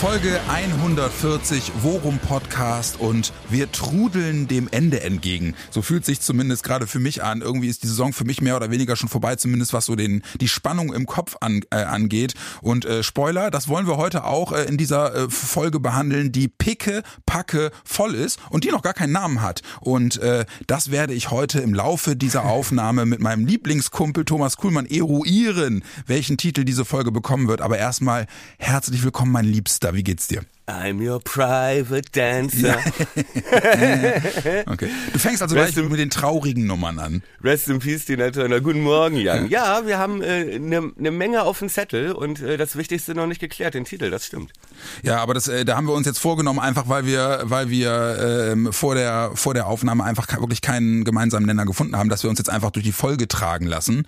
Folge 140 Worum Podcast und wir trudeln dem Ende entgegen. So fühlt sich zumindest gerade für mich an. Irgendwie ist die Saison für mich mehr oder weniger schon vorbei, zumindest was so den die Spannung im Kopf an, äh, angeht. Und äh, Spoiler, das wollen wir heute auch äh, in dieser äh, Folge behandeln, die picke packe voll ist und die noch gar keinen Namen hat. Und äh, das werde ich heute im Laufe dieser Aufnahme mit meinem Lieblingskumpel Thomas Kuhlmann eruieren, welchen Titel diese Folge bekommen wird. Aber erstmal herzlich willkommen, mein Liebster. Wie geht's dir? I'm your private dancer. okay. Du fängst also Rest gleich mit den traurigen Nummern an. Rest in Peace, Tina Turner. Guten Morgen, Jan. Ja, wir haben eine äh, ne, ne Menge auf dem Zettel und äh, das Wichtigste noch nicht geklärt, den Titel, das stimmt. Ja, aber das, äh, da haben wir uns jetzt vorgenommen, einfach weil wir, weil wir ähm, vor, der, vor der Aufnahme einfach wirklich keinen gemeinsamen Nenner gefunden haben, dass wir uns jetzt einfach durch die Folge tragen lassen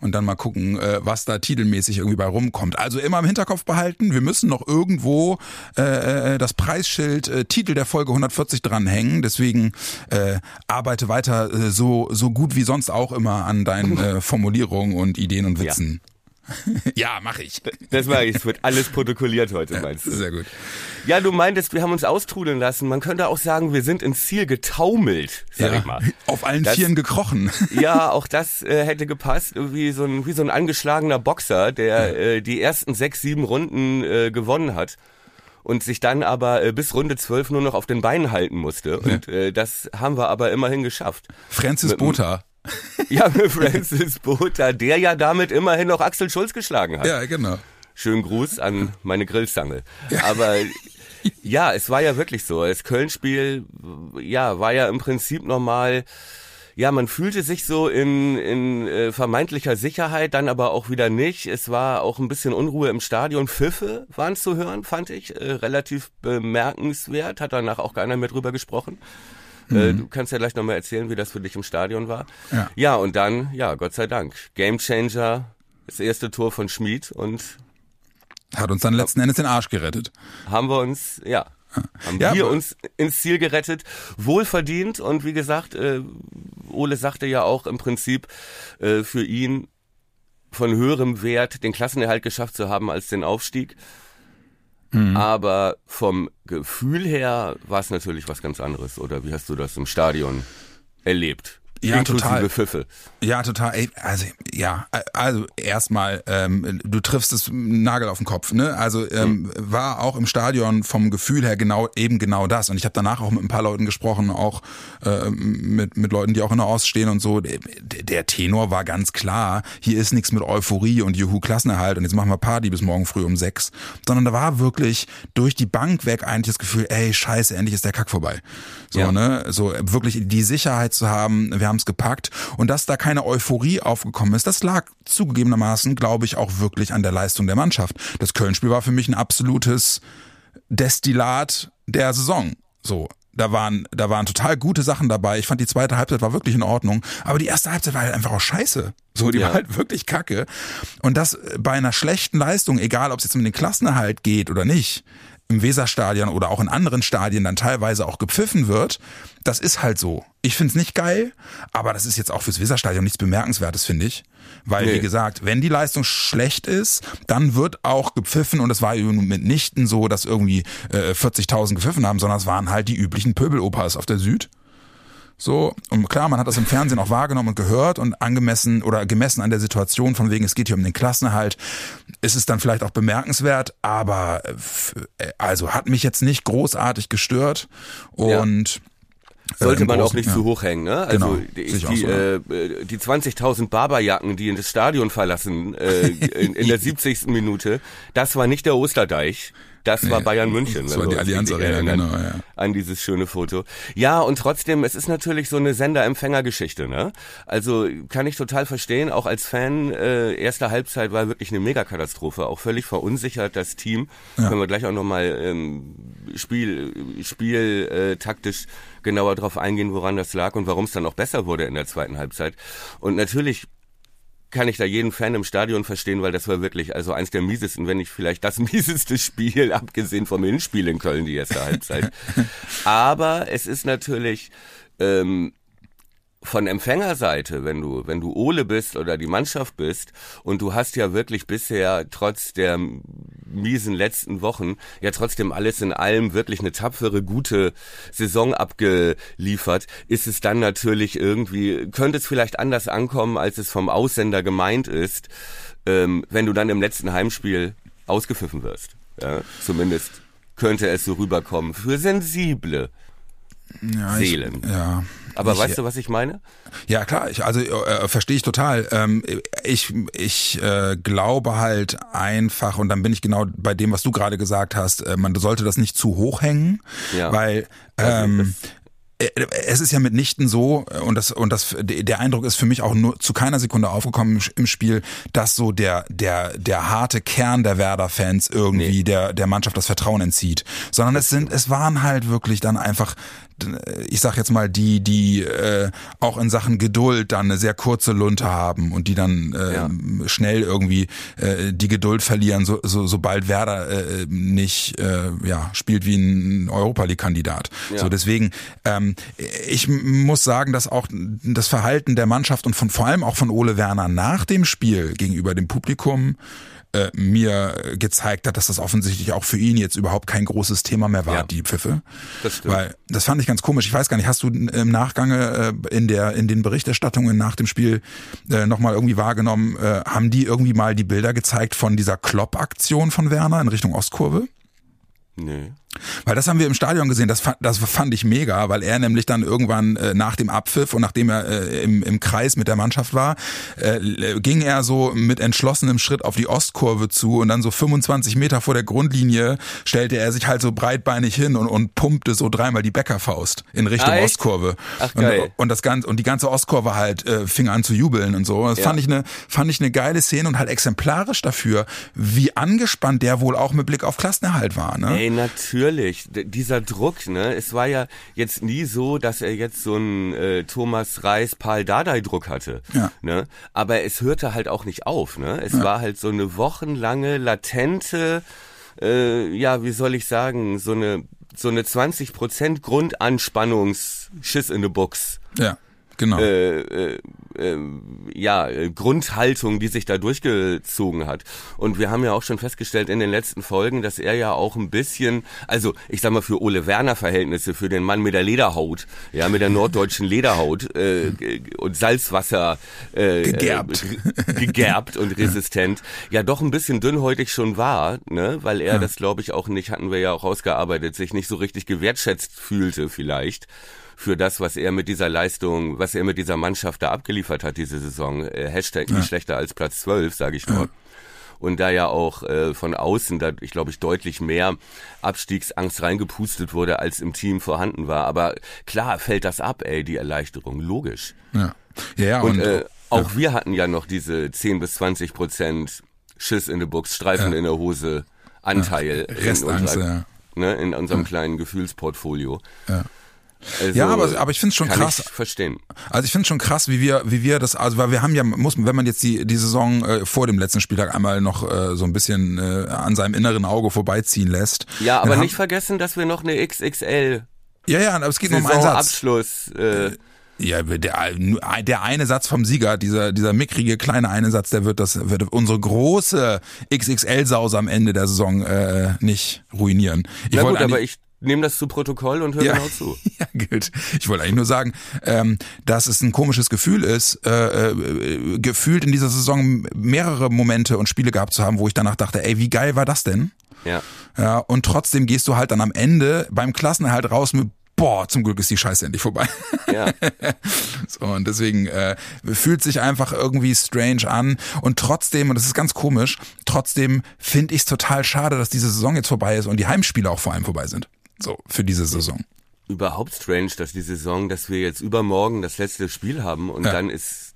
und dann mal gucken, äh, was da titelmäßig irgendwie bei rumkommt. Also immer im Hinterkopf behalten, wir müssen noch irgendwo äh, äh, das Preisschild äh, Titel der Folge 140 dranhängen. Deswegen äh, arbeite weiter äh, so, so gut wie sonst auch immer an deinen äh, Formulierungen und Ideen und Witzen. Ja. ja, mache ich. Das mache ich. Es wird alles protokolliert heute, meinst du? Sehr gut. Ja, du meintest, wir haben uns austrudeln lassen. Man könnte auch sagen, wir sind ins Ziel getaumelt, sag ja, ich mal. Auf allen das, Vieren gekrochen. Ja, auch das äh, hätte gepasst. Wie so, ein, wie so ein angeschlagener Boxer, der ja. äh, die ersten sechs, sieben Runden äh, gewonnen hat und sich dann aber äh, bis Runde 12 nur noch auf den Beinen halten musste. Und äh, das haben wir aber immerhin geschafft. Francis Botha. ja, Francis Botha, der ja damit immerhin noch Axel Schulz geschlagen hat. Ja, genau. Schönen Gruß an meine Grillzange. Ja. Aber ja, es war ja wirklich so. Das Köln-Spiel, ja, war ja im Prinzip nochmal ja, man fühlte sich so in, in äh, vermeintlicher Sicherheit, dann aber auch wieder nicht. Es war auch ein bisschen Unruhe im Stadion. Pfiffe waren zu hören, fand ich. Äh, relativ bemerkenswert. Hat danach auch keiner mehr drüber gesprochen. Äh, mhm. du kannst ja gleich nochmal erzählen, wie das für dich im Stadion war. Ja. ja, und dann, ja, Gott sei Dank. Gamechanger, das erste Tor von Schmid und hat uns dann letzten Endes den Arsch gerettet. Haben wir uns, ja, haben ja, wir uns ins Ziel gerettet, wohlverdient und wie gesagt, äh, Ole sagte ja auch im Prinzip äh, für ihn von höherem Wert den Klassenerhalt geschafft zu haben als den Aufstieg. Mhm. Aber vom Gefühl her war es natürlich was ganz anderes. Oder wie hast du das im Stadion erlebt? Ja, total. Pfiffe. Ja, total. Ey, also ja, also erstmal, ähm, du triffst es Nagel auf den Kopf. Ne? Also ähm, mhm. war auch im Stadion vom Gefühl her genau eben genau das. Und ich habe danach auch mit ein paar Leuten gesprochen, auch äh, mit mit Leuten, die auch in der Ost stehen und so. Der, der Tenor war ganz klar. Hier ist nichts mit Euphorie und Juhu Klassenerhalt und jetzt machen wir Party bis morgen früh um sechs, sondern da war wirklich durch die Bank weg eigentlich das Gefühl, ey Scheiße, endlich ist der Kack vorbei. So ja. ne, so wirklich die Sicherheit zu haben. Wir haben es gepackt und dass da keine Euphorie aufgekommen ist, das lag zugegebenermaßen, glaube ich, auch wirklich an der Leistung der Mannschaft. Das Köln-Spiel war für mich ein absolutes Destillat der Saison. So, da waren, da waren total gute Sachen dabei. Ich fand die zweite Halbzeit war wirklich in Ordnung, aber die erste Halbzeit war halt einfach auch scheiße. So, die ja. war halt wirklich kacke. Und das bei einer schlechten Leistung, egal ob es jetzt um den Klassenerhalt geht oder nicht, im Weserstadion oder auch in anderen Stadien dann teilweise auch gepfiffen wird, das ist halt so. Ich find's nicht geil, aber das ist jetzt auch fürs Weserstadion nichts Bemerkenswertes, finde ich. Weil, nee. wie gesagt, wenn die Leistung schlecht ist, dann wird auch gepfiffen und es war eben mitnichten so, dass irgendwie äh, 40.000 gepfiffen haben, sondern es waren halt die üblichen Pöbelopas auf der Süd. So, und klar, man hat das im Fernsehen auch wahrgenommen und gehört und angemessen oder gemessen an der Situation, von wegen, es geht hier um den Klassenerhalt, ist es dann vielleicht auch bemerkenswert, aber äh, also hat mich jetzt nicht großartig gestört und ja. Sollte äh, man großen, auch nicht ja. zu hoch hängen, ne? Also genau, die, die, so, äh, die 20.000 Barberjacken, die in das Stadion verlassen äh, in, in der 70. Minute, das war nicht der Osterdeich. Das nee, war Bayern München. Das war die Allianz Arena, genau, ja. An dieses schöne Foto. Ja, und trotzdem, es ist natürlich so eine Sender-Empfänger-Geschichte, ne? Also kann ich total verstehen, auch als Fan, äh, erste Halbzeit war wirklich eine Megakatastrophe, auch völlig verunsichert, das Team. Ja. Können wir gleich auch nochmal ähm, Spiel, Spiel äh, taktisch genauer drauf eingehen, woran das lag und warum es dann auch besser wurde in der zweiten Halbzeit. Und natürlich kann ich da jeden Fan im Stadion verstehen, weil das war wirklich also eins der miesesten, wenn nicht vielleicht das mieseste Spiel, abgesehen vom Hinspiel in Köln, die erste Halbzeit. Aber es ist natürlich ähm, von Empfängerseite, wenn du, wenn du Ole bist oder die Mannschaft bist und du hast ja wirklich bisher trotz der miesen letzten Wochen ja trotzdem alles in allem wirklich eine tapfere, gute Saison abgeliefert, ist es dann natürlich irgendwie, könnte es vielleicht anders ankommen, als es vom Aussender gemeint ist, ähm, wenn du dann im letzten Heimspiel ausgepfiffen wirst. Ja, zumindest könnte es so rüberkommen für sensible ja, Seelen. Ich, ja. Aber ich, weißt du, was ich meine? Ja, klar, ich, also äh, verstehe ich total. Ähm, ich ich äh, glaube halt einfach, und dann bin ich genau bei dem, was du gerade gesagt hast, äh, man sollte das nicht zu hoch hängen, Ja. weil Also ähm, äh, es ist ja mitnichten so äh, und das und das der Eindruck ist für mich auch nur zu keiner Sekunde aufgekommen im- Spiel, dass so der der der harte Kern der Werder Fans irgendwie Nee. der der Mannschaft das Vertrauen entzieht, sondern es sind es waren halt wirklich dann einfach ich sag jetzt mal die die äh, auch in Sachen Geduld dann eine sehr kurze Lunte haben und die dann äh, Ja. schnell irgendwie äh, die Geduld verlieren, so, so, sobald Werder äh, nicht äh, ja spielt wie ein Europa League Kandidat. Ja. So deswegen ähm, ich muss sagen, dass auch das Verhalten der Mannschaft und von vor allem auch von Ole Werner nach dem Spiel gegenüber dem Publikum äh, mir gezeigt hat, dass das offensichtlich auch für ihn jetzt überhaupt kein großes Thema mehr war, Ja. die Pfiffe. Das stimmt. Weil das fand ich ganz komisch. Ich weiß gar nicht, hast du im Nachgang äh, in der in den Berichterstattungen nach dem Spiel äh, nochmal irgendwie wahrgenommen, äh, haben die irgendwie mal die Bilder gezeigt von dieser Klopp-Aktion von Werner in Richtung Ostkurve? Nee. Weil das haben wir im Stadion gesehen, das fand, das fand ich mega, weil er nämlich dann irgendwann äh, nach dem Abpfiff und nachdem er äh, im, im Kreis mit der Mannschaft war, äh, ging er so mit entschlossenem Schritt auf die Ostkurve zu und dann so 25 Meter vor der Grundlinie stellte er sich halt so breitbeinig hin und, und pumpte so dreimal die Bäckerfaust in Richtung Ah? Ostkurve. Ach, und, geil. und das ganze und die ganze Ostkurve halt äh, fing an zu jubeln und so. Das Ja. fand ich eine fand ich eine geile Szene und halt exemplarisch dafür, wie angespannt der wohl auch mit Blick auf Klassenerhalt war. Ne? Ey, natürlich. D dieser Druck, ne? Es war ja jetzt nie so, dass er jetzt so einen äh, Thomas Reis, Paul Dardai Druck hatte. Ja. Ne? Aber es hörte halt auch nicht auf, ne? Es war halt so eine wochenlange, latente, äh, ja, wie soll ich sagen, so eine so eine 20% Grundanspannungs-Schiss in the Box. Ja, genau. äh, äh, äh, ja, Grundhaltung, die sich da durchgezogen hat. Und wir haben ja auch schon festgestellt in den letzten Folgen, dass er ja auch ein bisschen, also ich sag mal für Ole Werner Verhältnisse, für den Mann mit der Lederhaut, ja, mit der norddeutschen Lederhaut äh, und Salzwasser äh, Gegerbt. äh, ge- gegerbt und resistent, ja doch ein bisschen dünnhäutig schon war, ne, weil er das glaube ich auch nicht, hatten wir ja auch ausgearbeitet, sich nicht so richtig gewertschätzt fühlte vielleicht für das, was er mit dieser Leistung, was er mit dieser Mannschaft da abgeliefert hat diese Saison. Äh, Hashtag nicht schlechter als Platz 12, sage ich nur. Und da ja auch äh, von außen, da ich glaube ich deutlich mehr Abstiegsangst reingepustet wurde, als im Team vorhanden war. Aber klar fällt das ab, ey, die Erleichterung, logisch. Ja, ja, ja Und, und, äh, auch wir hatten ja noch diese 10 bis 20 Prozent Schiss in the Box, Streifen Ja. in der Hose, Anteil in, Restangst, unserer, ja. ne, in unserem kleinen Gefühlsportfolio. Ja. Also, Ja, aber, aber ich finde es schon kann krass. ich verstehen. Also ich finde schon krass, wie wir, wie wir das, also weil wir haben ja, muss, wenn man jetzt die, die Saison äh, vor dem letzten Spieltag einmal noch äh, so ein bisschen äh, an seinem inneren Auge vorbeiziehen lässt. Ja, aber haben- nicht vergessen, dass wir noch eine XXL Ja, ja, aber es geht nur um einen Satz. Saisonabschluss. Äh, Ja, der, der eine Satz vom Sieger, dieser, dieser mickrige kleine eine Satz, der wird das, wird unsere große XXL-Sause am Ende der Saison äh, nicht ruinieren. Ich na gut, aber ich nehme das zu Protokoll und höre Ja. genau zu. Ja, gut. Ich wollte eigentlich nur sagen, ähm, dass es ein komisches Gefühl ist, äh, äh, gefühlt in dieser Saison mehrere Momente und Spiele gehabt zu haben, wo ich danach dachte, ey, wie geil war das denn? Ja. Ja, und trotzdem gehst du halt dann am Ende beim Klassenerhalt raus mit Boah, zum Glück ist die Scheiße endlich vorbei. Ja. So, und deswegen äh, fühlt sich einfach irgendwie strange an. Und trotzdem, und das ist ganz komisch, trotzdem finde ich es total schade, dass diese Saison jetzt vorbei ist und die Heimspiele auch vor allem vorbei sind. So, für diese Saison. Überhaupt strange, dass die Saison, dass wir jetzt übermorgen das letzte Spiel haben und Ja. dann ist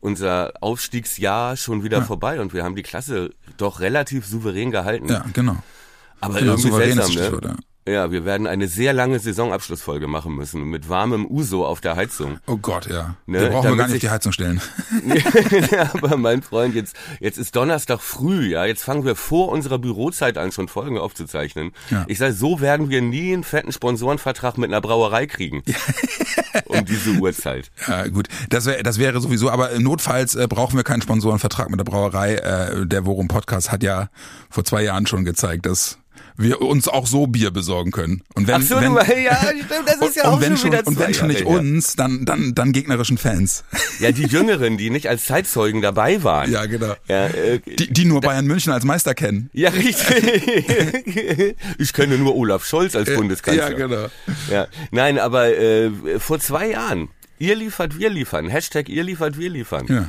unser Aufstiegsjahr schon wieder vorbei und wir haben die Klasse doch relativ souverän gehalten. Ja, genau. Aber genau irgendwie seltsam, ne? Stichwort, ja. Ja, wir werden eine sehr lange Saisonabschlussfolge machen müssen mit warmem Uso auf der Heizung. Oh Gott, ja. Ne, Den brauchen wir damit gar nicht sich- die Heizung stellen. ja, aber mein Freund, jetzt, jetzt ist Donnerstag früh, ja, jetzt fangen wir vor unserer Bürozeit an, schon Folgen aufzuzeichnen. Ja. Ich sage, so werden wir nie einen fetten Sponsorenvertrag mit einer Brauerei kriegen. um diese Uhrzeit. Ja, gut, das, wär, das wäre sowieso, aber notfalls äh, brauchen wir keinen Sponsorenvertrag mit der Brauerei. Äh, der Worum Podcast hat ja vor zwei Jahren schon gezeigt, dass wir uns auch so Bier besorgen können. Und wenn, Ach so, wenn, du, ja, stimmt, das ist ja und, auch wenn schon wieder und wenn schon nicht uns, dann dann dann gegnerischen Fans. Ja, die Jüngeren, die nicht als Zeitzeugen dabei waren. Ja, genau. Ja, äh, Die, die nur Bayern München als Meister kennen. ja richtig. ich kenne nur Olaf Scholz als Bundeskanzler. Ja, genau. Ja, nein, aber äh, vor zwei Jahren. Ihr liefert, wir liefern. Hashtag ihr liefert, wir liefern. Ja.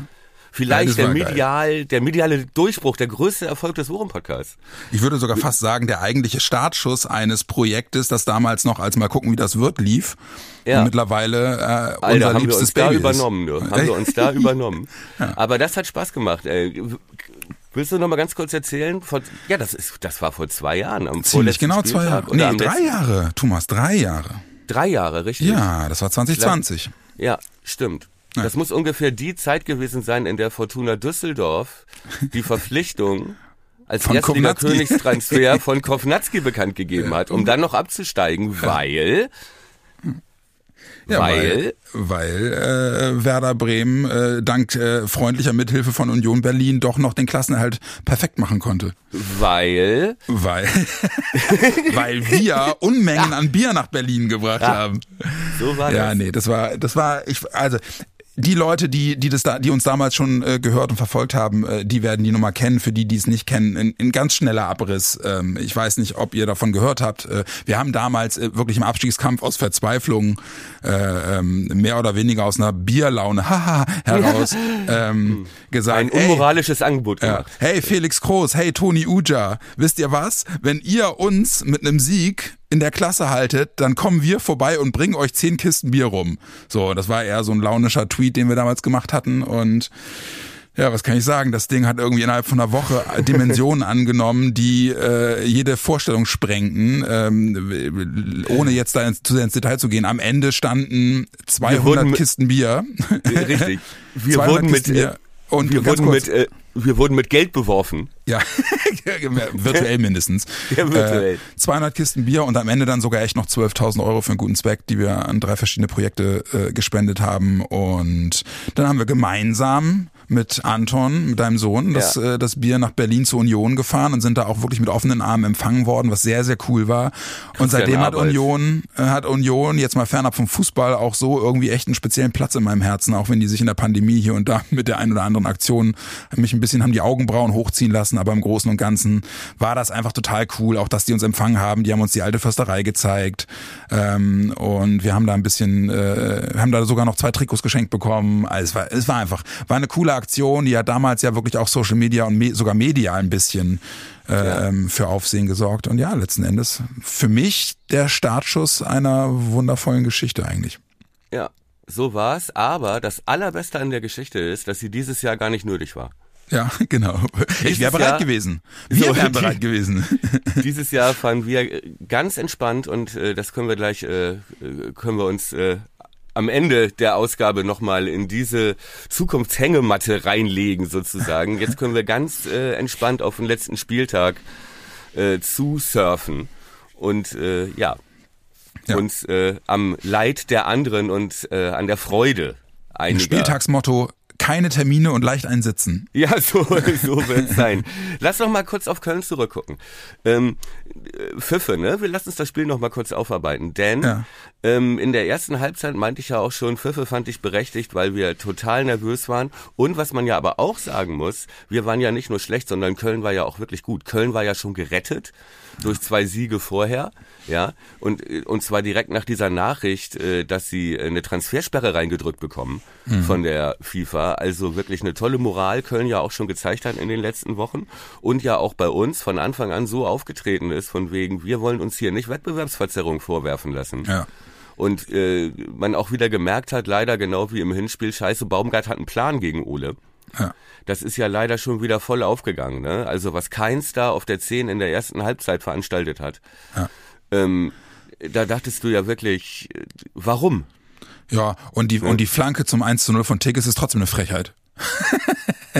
Ja, Vielleicht der war geil. medial, der mediale Durchbruch, der größte Erfolg des Wochen-Podcasts. Ich würde sogar fast sagen, der eigentliche Startschuss eines Projektes, das damals noch als mal gucken, wie das wird, lief. Ja. Und mittlerweile äh, Alter, unser haben wir liebstes uns da Baby übernommen, du. ist. Haben wir uns da übernommen. Aber das hat Spaß gemacht. Ey. Willst du noch mal ganz kurz erzählen? Vor, ja, das ist, das war vor zwei Jahren. Am Ziemlich genau zwei Spieltag Jahre. oder Nee, drei letzten- Jahre, Thomas, drei Jahre. Drei Jahre, richtig? Ja, das war 2020. Ja, stimmt. Ja. Das muss ungefähr die Zeit gewesen sein, in der Fortuna Düsseldorf die Verpflichtung als Kovnatski. Königstransfer von Kovnatski bekannt gegeben hat, um dann noch abzusteigen, weil Ja, Weil? weil, weil äh, Werder Bremen äh, dank äh, freundlicher Mithilfe von Union Berlin doch noch den Klassenerhalt perfekt machen konnte. weil Weil, weil wir Unmengen an Bier nach Berlin gebracht haben. so war Ja, das. nee, das war, das war, ich, also die Leute, die, die das da, die uns damals schon äh, gehört und verfolgt haben, äh, die werden die Nummer kennen. Für die, die es nicht kennen, in, in ganz schneller Abriss. Ähm, ich weiß nicht, ob ihr davon gehört habt. Äh, wir haben damals äh, wirklich im Abstiegskampf aus Verzweiflung äh, ähm, mehr oder weniger aus einer Bierlaune haha, heraus ähm, gesagt, Ein ey, unmoralisches Angebot ja. gemacht. Hey Felix Groß, hey Toni Uja, wisst ihr was? Wenn ihr uns mit einem Sieg in der Klasse haltet, dann kommen wir vorbei und bringen euch zehn Kisten Bier rum. So, das war eher so ein launischer Tweet, den wir damals gemacht hatten und ja, was kann ich sagen? Das Ding hat irgendwie innerhalb von einer Woche Dimensionen angenommen, die äh, jede Vorstellung sprengten, ähm, ohne jetzt da ins, zu sehr ins Detail zu gehen. Am Ende standen 200 wurden Kisten Bier. Richtig. Wir 200 wurden mit Bier. Und wir wurden kurz, mit äh, wir wurden mit Geld beworfen. ja, virtuell mindestens. Ja, virtuell. Äh, 200 Kisten Bier und am Ende dann sogar echt noch 12.000 Euro für einen guten Zweck, die wir an drei verschiedene Projekte äh, gespendet haben. Und dann haben wir gemeinsam mit Anton, mit deinem Sohn, das, Ja. äh, das Bier nach Berlin zur Union gefahren und sind da auch wirklich mit offenen Armen empfangen worden, was sehr, sehr cool war. Und seitdem hat. Union, äh, hat Union jetzt mal fernab vom Fußball auch so irgendwie echt einen speziellen Platz in meinem Herzen, auch wenn die sich in der Pandemie hier und da mit der einen oder anderen Aktion mich ein bisschen haben die Augenbrauen hochziehen lassen, aber im Großen und Ganzen war das einfach total cool, auch dass die uns empfangen haben, die haben uns die alte Försterei gezeigt ähm, und wir haben da ein bisschen, äh, haben da sogar noch zwei Trikots geschenkt bekommen, also es war, es war einfach, war eine coole Aktion, die hat damals ja wirklich auch Social Media und me sogar medial ein bisschen äh, Ja. ähm, für Aufsehen gesorgt und ja, letzten Endes für mich der Startschuss einer wundervollen Geschichte eigentlich. Ja, so war's. Aber das Allerbeste an der Geschichte ist, dass sie dieses Jahr gar nicht nötig war. Ja, genau. Ich wäre bereit Jahr- gewesen. Wir So, wären die- bereit gewesen. Dieses Jahr fahren wir äh, ganz entspannt und äh, das können wir gleich, äh, äh, können wir uns äh, am Ende der Ausgabe nochmal in diese Zukunftshängematte reinlegen sozusagen. Jetzt können wir ganz äh, entspannt auf den letzten Spieltag äh, zu surfen und äh, ja, Ja. uns äh, am Leid der anderen und äh, an der Freude einiger Spieltagsmotto, keine Termine und leicht einsitzen. Ja, so, so wird's sein. Lass doch mal kurz auf Köln zurückgucken. Ähm, äh, Pfiffe, ne? Wir lassen uns das Spiel noch mal kurz aufarbeiten. Denn Ja. ähm, in der ersten Halbzeit meinte ich ja auch schon, Pfiffe fand ich berechtigt, weil wir total nervös waren. Und was man ja aber auch sagen muss, wir waren ja nicht nur schlecht, sondern Köln war ja auch wirklich gut. Köln war ja schon gerettet durch zwei Siege vorher, ja, und, und zwar direkt nach dieser Nachricht, äh, dass sie äh, eine Transfersperre reingedrückt bekommen von der FIFA. Also wirklich eine tolle Moral Köln ja auch schon gezeigt hat in den letzten Wochen und ja auch bei uns von Anfang an so aufgetreten ist, von wegen, wir wollen uns hier nicht Wettbewerbsverzerrung vorwerfen lassen. Ja. Und äh, man auch wieder gemerkt hat, leider genau wie im Hinspiel, scheiße, Baumgart hat einen Plan gegen Ole. Ja. Das ist ja leider schon wieder voll aufgegangen. Ne? Also was Keins da auf der 10 in der ersten Halbzeit veranstaltet hat. Ja. ähm, da dachtest du ja wirklich, warum? Ja, und die, und die Flanke zum 1 zu 0 von Tigges ist trotzdem eine Frechheit.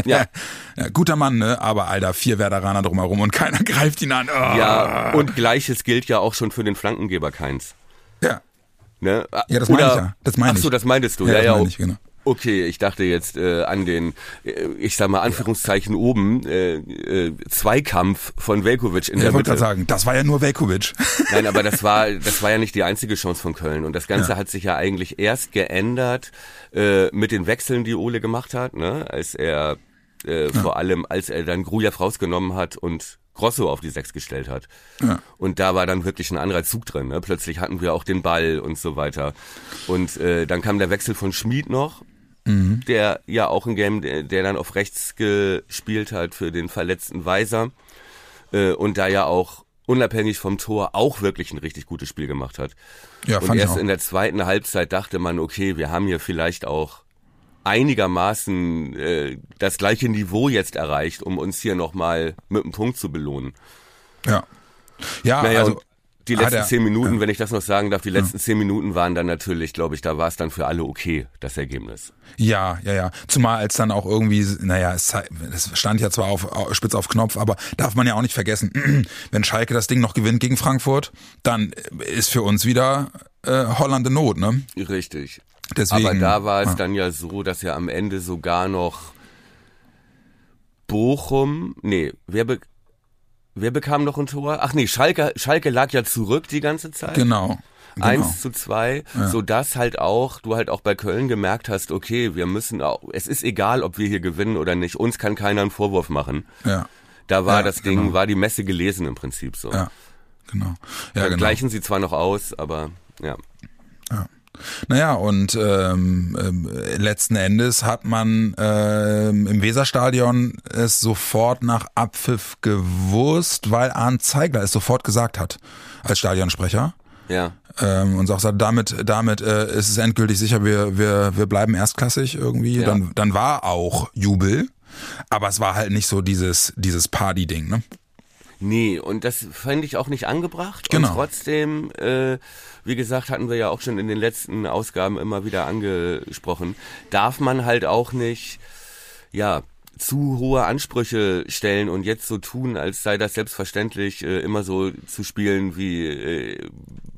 Ja, Ja, guter Mann, ne? Aber Alter, vier Werderaner drumherum und keiner greift ihn an. Oh. ja, und gleiches gilt ja auch schon für den Flankengeber Keins. ja. Ne? Ja, das meine ich ja. Das meine Ach so, ich. das meintest du. Ja, Ja, das ja. meine ich, genau. Okay, ich dachte jetzt äh, an den, äh, ich sag mal Anführungszeichen oben, äh, äh, Zweikampf von Velkovic in Ja, der ich wollte Mitte. gerade sagen, das war ja nur Velkovic. Nein, aber das war, das war ja nicht die einzige Chance von Köln. Und das Ganze hat sich ja eigentlich erst geändert äh, mit den Wechseln, die Ole gemacht hat, ne? als er äh, vor allem, als er dann Grujew rausgenommen hat und Grosso auf die Sechs gestellt hat. Ja. Und da war dann wirklich ein anderer Zug drin. Ne? Plötzlich hatten wir auch den Ball und so weiter. Und äh, dann kam der Wechsel von Schmid noch, der ja auch ein Game, der, der dann auf rechts gespielt hat für den verletzten Weiser. Äh, und da ja auch unabhängig vom Tor auch wirklich ein richtig gutes Spiel gemacht hat. Ja, und fand ich erst in der zweiten Halbzeit dachte man, okay, wir haben hier vielleicht auch einigermaßen äh, das gleiche Niveau jetzt erreicht, um uns hier nochmal mit einem Punkt zu belohnen. Ja. Ja, Naja, also die hat letzten er- zehn Minuten, wenn ich das noch sagen darf, die letzten zehn Minuten waren dann natürlich, glaube ich, da war es dann für alle okay, das Ergebnis. Ja, ja, ja. Zumal als dann auch irgendwie, naja, es, es stand ja zwar auf, auf spitz auf Knopf, aber darf man ja auch nicht vergessen, wenn Schalke das Ding noch gewinnt gegen Frankfurt, dann ist für uns wieder äh, Holland in Not, ne? Richtig. Deswegen, Aber da war es ja. dann ja so, dass ja am Ende sogar noch Bochum, nee, wer, be wer bekam noch ein Tor? Ach nee, Schalke, Schalke lag ja zurück die ganze Zeit. Genau. genau. Eins zu zwei, so dass halt auch, du halt auch bei Köln gemerkt hast, okay, wir müssen auch, es ist egal, ob wir hier gewinnen oder nicht, uns kann keiner einen Vorwurf machen. Ja, Da war Ja, das Ding, genau. war die Messe gelesen im Prinzip so. ja, genau. Ja, Da genau. Gleichen sie zwar noch aus, aber ja. Naja, und ähm, ähm, letzten Endes hat man ähm, im Weserstadion es sofort nach Abpfiff gewusst, weil Arndt Zeigler es sofort gesagt hat als Stadionsprecher. Ja. Ähm, und sagt, damit, damit äh, ist es endgültig sicher, wir, wir, wir bleiben erstklassig irgendwie. Ja. Dann, dann war auch Jubel, aber es war halt nicht so dieses, dieses Party-Ding, ne? Nee, und das fand ich auch nicht angebracht. Genau. Und trotzdem, äh, wie gesagt, hatten wir ja auch schon in den letzten Ausgaben immer wieder angesprochen, darf man halt auch nicht, ja, zu hohe Ansprüche stellen und jetzt so tun, als sei das selbstverständlich, äh, immer so zu spielen wie äh,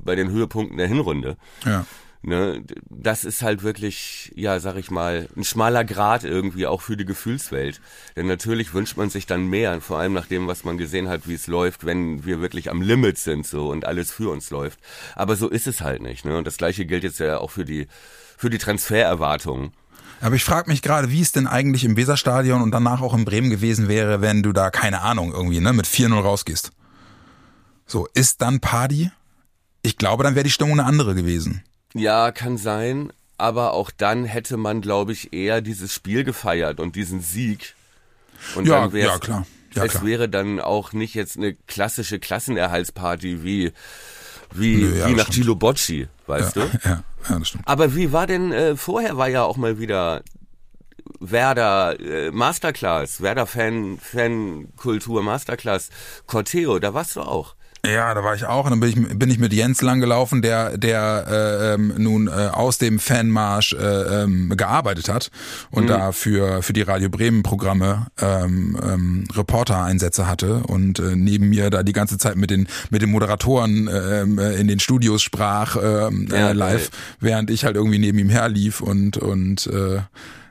bei den Höhepunkten der Hinrunde. Ja. Ne, das ist halt wirklich, ja, sag ich mal, ein schmaler Grad irgendwie auch für die Gefühlswelt. Denn natürlich wünscht man sich dann mehr, vor allem nach dem, was man gesehen hat, wie es läuft, wenn wir wirklich am Limit sind so und alles für uns läuft. Aber so ist es halt nicht. Ne? Und das gleiche gilt jetzt ja auch für die für die Transfererwartungen. Aber ich frage mich gerade, wie es denn eigentlich im Weserstadion und danach auch in Bremen gewesen wäre, wenn du da, keine Ahnung, irgendwie ne, mit 4-0 rausgehst. So, ist dann Party? Ich glaube, dann wäre die Stimmung eine andere gewesen. Ja, kann sein. Aber auch dann hätte man, glaube ich, eher dieses Spiel gefeiert und diesen Sieg. Und Ja, dann wär's, ja, klar. Ja, es klar. wäre dann auch nicht jetzt eine klassische Klassenerhaltsparty wie, wie, Nö, ja, wie nach. Gilo Bocci, weißt ja, du? Ja, ja, das stimmt. Aber wie war denn, äh, vorher war ja auch mal wieder Werder äh, Masterclass, Werder Fan, Fankultur Masterclass, Corteo, da warst du auch. Ja, da war ich auch und dann bin ich, bin ich mit Jens langgelaufen, der, der äh, ähm, nun äh, aus dem Fanmarsch äh, ähm, gearbeitet hat und da für, für die Radio Bremen Programme ähm, ähm, Reporter-Einsätze hatte und äh, neben mir da die ganze Zeit mit den, mit den Moderatoren ähm, äh, in den Studios sprach ähm, Ja, äh, live, während ich halt irgendwie neben ihm herlief und, und äh,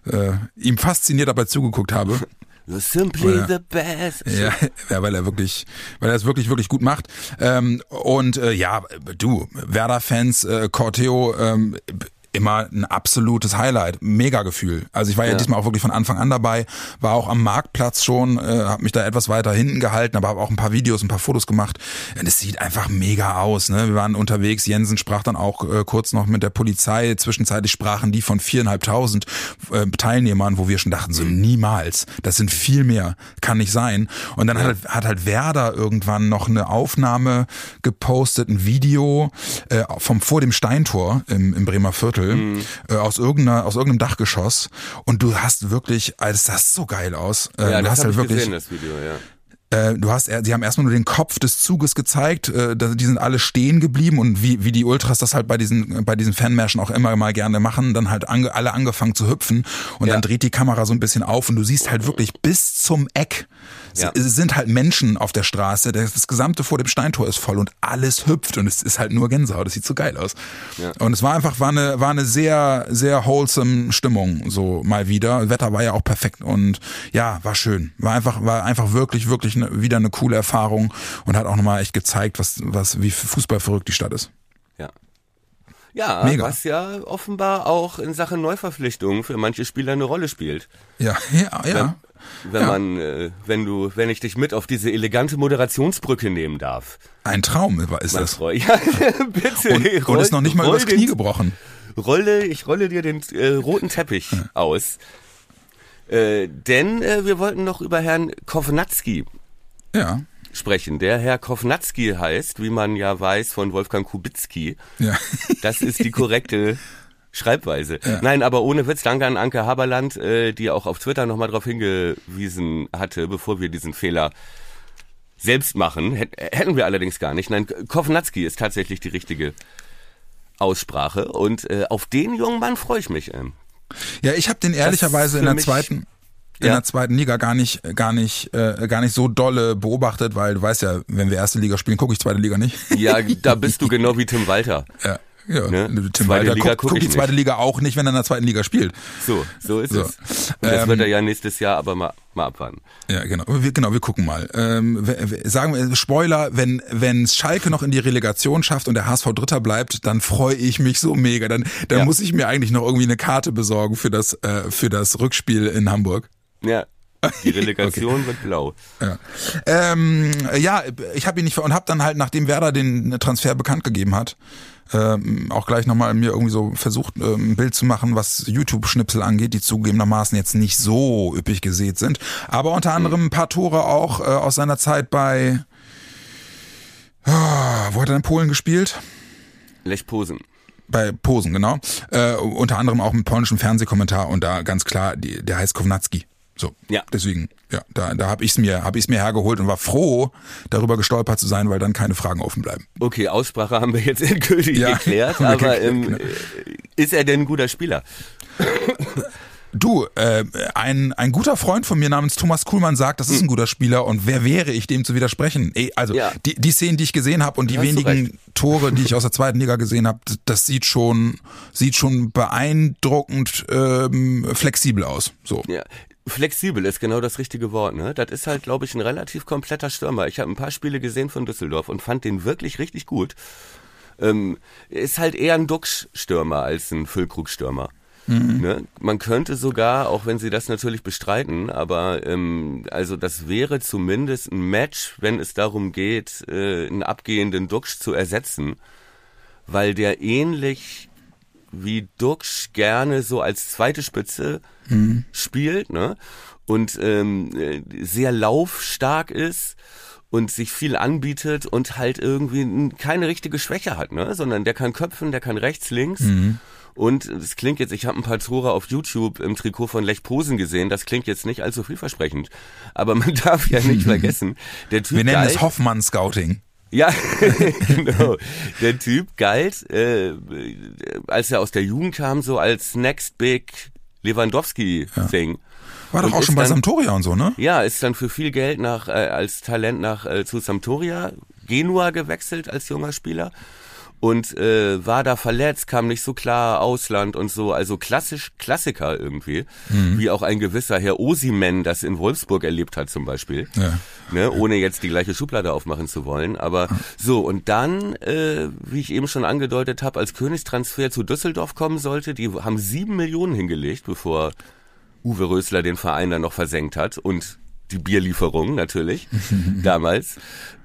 äh, ihm fasziniert dabei zugeguckt habe. You're simply the best. Ja, ja, weil er wirklich, weil er es wirklich, wirklich gut macht. Ähm, und äh, ja, du, Werder-Fans, äh, Corteo, ähm, immer ein absolutes Highlight, mega Gefühl. Also ich war ja, Ja. diesmal auch wirklich von Anfang an dabei, war auch am Marktplatz schon, äh, habe mich da etwas weiter hinten gehalten, aber habe auch ein paar Videos, ein paar Fotos gemacht. Und es sieht einfach mega aus. Ne? Wir waren unterwegs, Jensen sprach dann auch äh, kurz noch mit der Polizei. Zwischenzeitlich sprachen die von viereinhalbtausend äh, Teilnehmern, wo wir schon dachten, so niemals, das sind viel mehr, kann nicht sein. Und dann hat, halt- hat halt Werder irgendwann noch eine Aufnahme gepostet, ein Video äh, vom vor dem Steintor im, im Bremer Viertel äh, aus irgendeiner aus irgendeinem Dachgeschoss und du hast wirklich, also das sah so geil aus. Äh, Ja, du hast halt ich wirklich gesehen, das Video, ja. Äh, du hast, sie haben erstmal nur den Kopf des Zuges gezeigt, äh, die sind alle stehen geblieben und wie, wie die Ultras das halt bei diesen, bei diesen Fanmärschen auch immer mal gerne machen, dann halt ange, alle angefangen zu hüpfen und ja. dann dreht die Kamera so ein bisschen auf und du siehst halt wirklich bis zum Eck ja. Es sind halt Menschen auf der Straße, das gesamte vor dem Steintor ist voll und alles hüpft und es ist halt nur Gänsehaut, das sieht so geil aus. Ja. Und es war einfach, war eine, war eine sehr, sehr wholesome Stimmung, so mal wieder. Wetter war ja auch perfekt und ja, war schön. War einfach, war einfach wirklich, wirklich eine, wieder eine coole Erfahrung und hat auch nochmal echt gezeigt, was, was, wie Fußball verrückt die Stadt ist. Ja. Ja, Mega. was ja offenbar auch in Sachen Neuverpflichtungen für manche Spieler eine Rolle spielt. Ja, ja, ja wenn ja. man, äh, wenn du, wenn ich dich mit auf diese elegante Moderationsbrücke nehmen darf. Ein Traum ist man das. Ja, bitte. Und, und ist noch nicht mal übers Knie gebrochen. Rolle, ich rolle dir den äh, roten Teppich ja. aus. Äh, denn äh, wir wollten noch über Herrn Kovnatski ja. sprechen. Der Herr Kovnatski heißt, wie man ja weiß von Wolfgang Kubicki. Ja. Das ist die korrekte Schreibweise. Ja. Nein, aber ohne Witz, danke an Anke Haberland, äh, die auch auf Twitter nochmal darauf hingewiesen hatte, bevor wir diesen Fehler selbst machen. Hätten wir allerdings gar nicht. Nein, Kovnatski ist tatsächlich die richtige Aussprache und äh, auf den jungen Mann freue ich mich. Ähm. Ja, ich habe den ehrlicherweise in der zweiten in ja. der zweiten Liga gar nicht gar nicht äh, gar nicht so dolle beobachtet, weil du weißt ja, wenn wir erste Liga spielen, gucke ich zweite Liga nicht. Ja, da bist du genau wie Tim Walter. Ja. Ja, ne? Tim zweite Walter Liga guckt guck die zweite nicht. Liga auch nicht, wenn er in der zweiten Liga spielt. So, so ist so. es. Und das ähm, wird er ja nächstes Jahr aber mal, mal abwarten. Ja, genau. Wir, genau, wir gucken mal. Ähm, sagen wir, Spoiler, wenn wenn Schalke noch in die Relegation schafft und der HSV Dritter bleibt, dann freue ich mich so mega. Dann, dann ja. muss ich mir eigentlich noch irgendwie eine Karte besorgen für das, äh, für das Rückspiel in Hamburg. Ja, die Relegation okay. wird blau. Ja, ähm, ja ich habe ihn nicht und habe dann halt, nachdem Werder den Transfer bekannt gegeben hat, ähm, auch gleich nochmal mir irgendwie so versucht, ähm, ein Bild zu machen, was YouTube-Schnipsel angeht, die zugegebenermaßen jetzt nicht so üppig gesät sind. Aber unter anderem ein paar Tore auch äh, aus seiner Zeit bei, oh, wo hat er in Polen gespielt? Lech Posen bei Posen, genau. Äh, unter anderem auch mit polnischem Fernsehkommentar und da ganz klar, die, der heißt Kownacki. So. Ja. Deswegen, ja, da, da habe ich es mir, hab ich's mir hergeholt und war froh, darüber gestolpert zu sein, weil dann keine Fragen offen bleiben. Okay, Aussprache haben wir jetzt endgültig ja, geklärt, aber ähm, genau. ist er denn ein guter Spieler? Du, äh, ein, ein guter Freund von mir namens Thomas Kuhlmann sagt, das ist ein guter Spieler und wer wäre ich, dem zu widersprechen? Ey, also ja. die, die Szenen, die ich gesehen habe und die wenigen Tore, die ich aus der zweiten Liga gesehen habe, das sieht schon, sieht schon beeindruckend ähm, flexibel aus. So. Ja. Flexibel ist genau das richtige Wort, ne? Das ist halt, glaube ich, ein relativ kompletter Stürmer. Ich habe ein paar Spiele gesehen von Düsseldorf und fand den wirklich richtig gut. Ähm, ist halt eher ein Duxch-Stürmer als ein Füllkrug-Stürmer. Mhm. Ne? Man könnte sogar, auch wenn sie das natürlich bestreiten, aber ähm, also das wäre zumindest ein Match, wenn es darum geht, äh, einen abgehenden Duxch zu ersetzen, weil der ähnlich wie Duxch gerne so als zweite Spitze mhm. spielt, ne? Und ähm, sehr laufstark ist und sich viel anbietet und halt irgendwie keine richtige Schwäche hat, ne? Sondern der kann köpfen, der kann rechts, links. Mhm. Und es klingt jetzt, ich habe ein paar Tore auf YouTube im Trikot von Lech Posen gesehen, das klingt jetzt nicht allzu vielversprechend. Aber man darf ja nicht vergessen, der Typ. Wir nennen es Hoffmann Scouting. Ja, genau. Der Typ galt, äh, als er aus der Jugend kam, so als Next Big Lewandowski-Thing. Ja. War doch und auch schon bei dann, Sampdoria und so, ne? Ja, ist dann für viel Geld nach äh, als Talent nach äh, zu Sampdoria, Genua gewechselt als junger Spieler und äh, war da verletzt, kam nicht so klar, Ausland und so, also klassisch Klassiker irgendwie, mhm. wie auch ein gewisser Herr Osimen das in Wolfsburg erlebt hat zum Beispiel, ja. ne, ohne jetzt die gleiche Schublade aufmachen zu wollen, aber so und dann, äh, wie ich eben schon angedeutet habe, als Königstransfer zu Düsseldorf kommen sollte, die haben sieben Millionen hingelegt, bevor Uwe Rösler den Verein dann noch versenkt hat. Und die Bierlieferung natürlich damals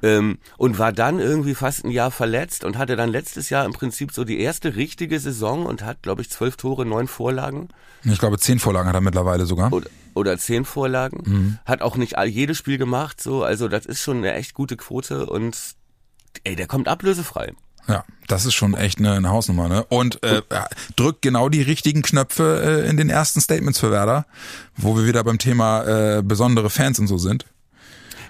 ähm, und war dann irgendwie fast ein Jahr verletzt und hatte dann letztes Jahr im Prinzip so die erste richtige Saison und hat glaube ich zwölf Tore, neun Vorlagen. Ich glaube zehn Vorlagen hat er mittlerweile sogar. Oder, oder zehn Vorlagen. Mhm. Hat auch nicht jedes Spiel gemacht so, also das ist schon eine echt gute Quote und ey, der kommt ablösefrei. Ja, das ist schon echt eine, eine Hausnummer, ne? Und äh, drückt genau die richtigen Knöpfe äh, in den ersten Statements für Werder, wo wir wieder beim Thema äh, besondere Fans und so sind.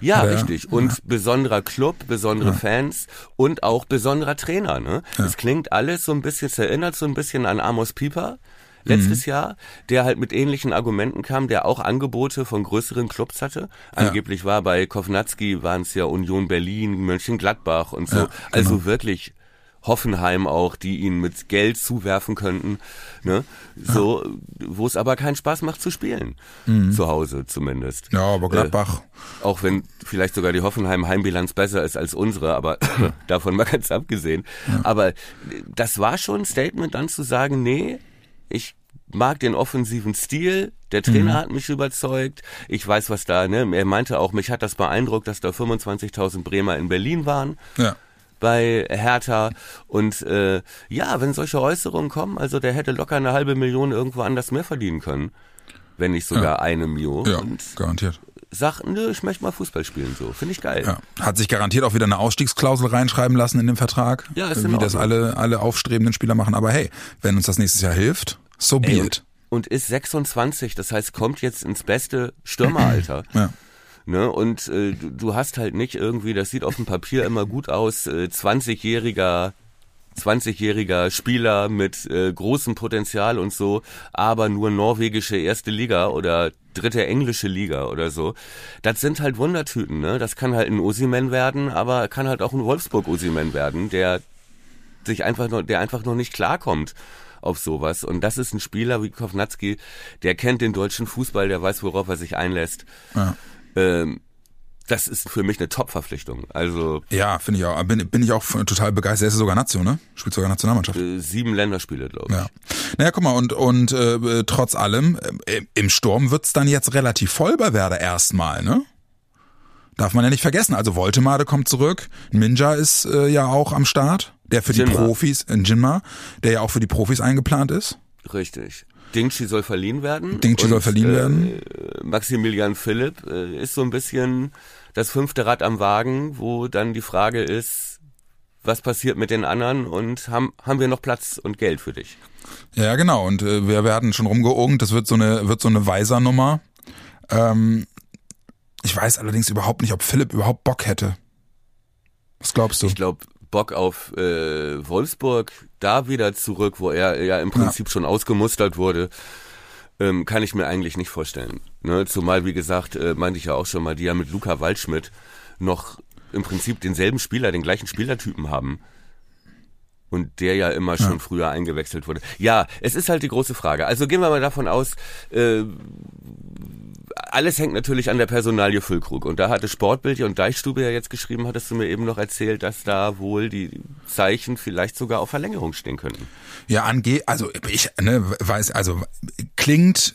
Ja, Oder- richtig. Und besonderer Club, besondere Fans und auch besonderer Trainer. Ne? Es klingt alles so ein bisschen, es erinnert so ein bisschen an Amos Pieper letztes Jahr, der halt mit ähnlichen Argumenten kam, der auch Angebote von größeren Clubs hatte. Angeblich war bei Kovnatski waren es ja Union Berlin, Mönchengladbach und so. Ja, genau. Also wirklich Hoffenheim auch, die ihn mit Geld zuwerfen könnten, ne? So, wo es aber keinen Spaß macht zu spielen. Zu Hause zumindest. Mhm. Ja, aber Gladbach. Auch wenn vielleicht sogar die Hoffenheim Heimbilanz besser ist als unsere, aber davon mal ganz abgesehen. Aber das war schon ein Statement dann zu sagen, nee, ich mag den offensiven Stil, der Trainer hat mich überzeugt, ich weiß was da, ne, er meinte auch, mich hat das beeindruckt, dass da 25.000 Bremer in Berlin waren Ja. Bei Hertha und äh, ja, wenn solche Äußerungen kommen, also der hätte locker eine halbe Million irgendwo anders mehr verdienen können, wenn nicht sogar eine Mio Ja, und garantiert. sagt, nö, ich möchte mal Fußball spielen, so. Finde ich geil. Ja. Hat sich garantiert auch wieder eine Ausstiegsklausel reinschreiben lassen in dem Vertrag. Ja, ist Wie das alle, alle aufstrebenden Spieler machen. Aber hey, wenn uns das nächstes Jahr hilft, so be it. und, und ist 26, das heißt, kommt jetzt ins beste Stürmeralter. Ja. Ne? Und äh, du, du hast halt nicht irgendwie, das sieht auf dem Papier immer gut aus, äh, 20-jähriger 20-jähriger Spieler mit äh, großem Potenzial und so, aber nur norwegische erste Liga oder dritte englische Liga oder so. Das sind halt Wundertüten, ne? Das kann halt ein Osimen werden, aber kann halt auch ein Wolfsburg Osimen werden, der sich einfach noch, der einfach noch nicht klarkommt auf sowas. Und das ist ein Spieler wie Kovnatski, der kennt den deutschen Fußball, der weiß, worauf er sich einlässt. Ja. Ähm, das ist für mich eine Top-Verpflichtung. Also Ja, finde ich auch. Bin, bin ich auch total begeistert. Er ist sogar Nation, ne? Spielt sogar Nationalmannschaft. äh, sieben Länderspiele, glaube ich. Ja. Naja, guck mal, und, und äh, trotz allem, äh, im Sturm wird's dann jetzt relativ voll bei Werder erstmal, ne? Darf man ja nicht vergessen. Also Voltemade kommt zurück, Ninja ist äh, ja auch am Start, der für die Jinma. Profis, äh, Jinma, der ja auch für die Profis eingeplant ist. Richtig. Dingchi soll verliehen werden. Dingchi soll verliehen äh, werden. Maximilian Philipp äh, ist so ein bisschen das fünfte Rad am Wagen, wo dann die Frage ist, was passiert mit den anderen und haben, haben wir noch Platz und Geld für dich? Ja, genau. Und äh, wir werden schon rumgeogt. Das wird so eine, wird so eine Weiser-Nummer. Ähm, ich weiß allerdings überhaupt nicht, ob Philipp überhaupt Bock hätte. Was glaubst du? Ich glaube, Bock auf äh, Wolfsburg, da wieder zurück, wo er ja im Prinzip schon ausgemustert wurde, ähm, kann ich mir eigentlich nicht vorstellen. Ne? Zumal, wie gesagt, äh, meinte ich ja auch schon mal, die ja mit Luca Waldschmidt noch im Prinzip denselben Spieler, den gleichen Spielertypen haben. Und der ja immer schon früher eingewechselt wurde. Ja, es ist halt die große Frage. Also gehen wir mal davon aus, äh, alles hängt natürlich an der Personalie Füllkrug. Und da hatte Sportbild und Deichstube ja jetzt geschrieben, hattest du mir eben noch erzählt, dass da wohl die Zeichen vielleicht sogar auf Verlängerung stehen könnten. Ja, angeht, also ich ne, weiß, also klingt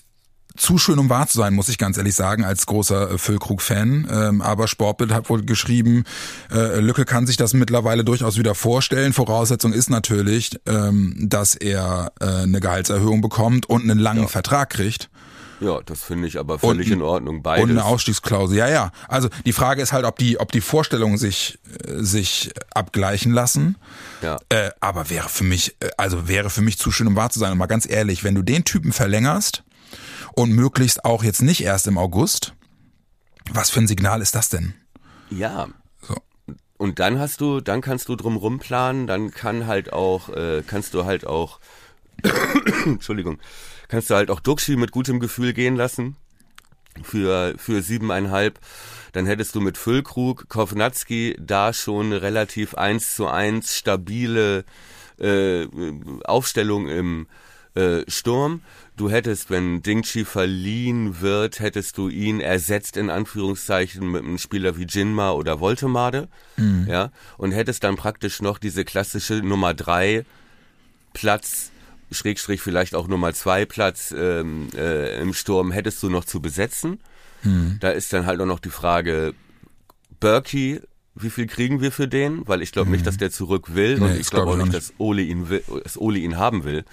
zu schön, um wahr zu sein, muss ich ganz ehrlich sagen, als großer äh, Füllkrug-Fan. Ähm, aber Sportbild hat wohl geschrieben, äh, Lücke kann sich das mittlerweile durchaus wieder vorstellen. Voraussetzung ist natürlich, ähm, dass er äh, eine Gehaltserhöhung bekommt und einen langen Vertrag kriegt. Ja, das finde ich aber völlig Und- in Ordnung. Beides. Und eine Ausstiegsklausel, ja, ja. Also die Frage ist halt, ob die, ob die Vorstellungen sich, äh, sich abgleichen lassen. ja. Äh, aber wäre für mich, äh, also wäre für mich zu schön, um wahr zu sein. Und mal ganz ehrlich, wenn du den Typen verlängerst und möglichst auch jetzt nicht erst im August, was für ein Signal ist das denn? ja. So. Und dann hast du, dann kannst du drumrum planen, dann kann halt auch, äh, kannst du halt auch, Entschuldigung, kannst du halt auch Duxi mit gutem Gefühl gehen lassen für, für siebeneinhalb. Dann hättest du mit Füllkrug, Kovnatski da schon relativ eins zu eins stabile äh, Aufstellung im äh, Sturm. Du hättest, wenn Dingchi verliehen wird, hättest du ihn ersetzt in Anführungszeichen mit einem Spieler wie Jinma oder Voltemade, ja, und hättest dann praktisch noch diese klassische Nummer drei Platz, Schrägstrich vielleicht auch Nummer zwei Platz ähm, äh, im Sturm hättest du noch zu besetzen. Da ist dann halt auch noch die Frage, Berkey, wie viel kriegen wir für den? Weil ich glaube nicht, dass der zurück will und Nee, ich das glaube glaub auch ich nicht, dass Ole ihn will, dass Ole ihn haben will.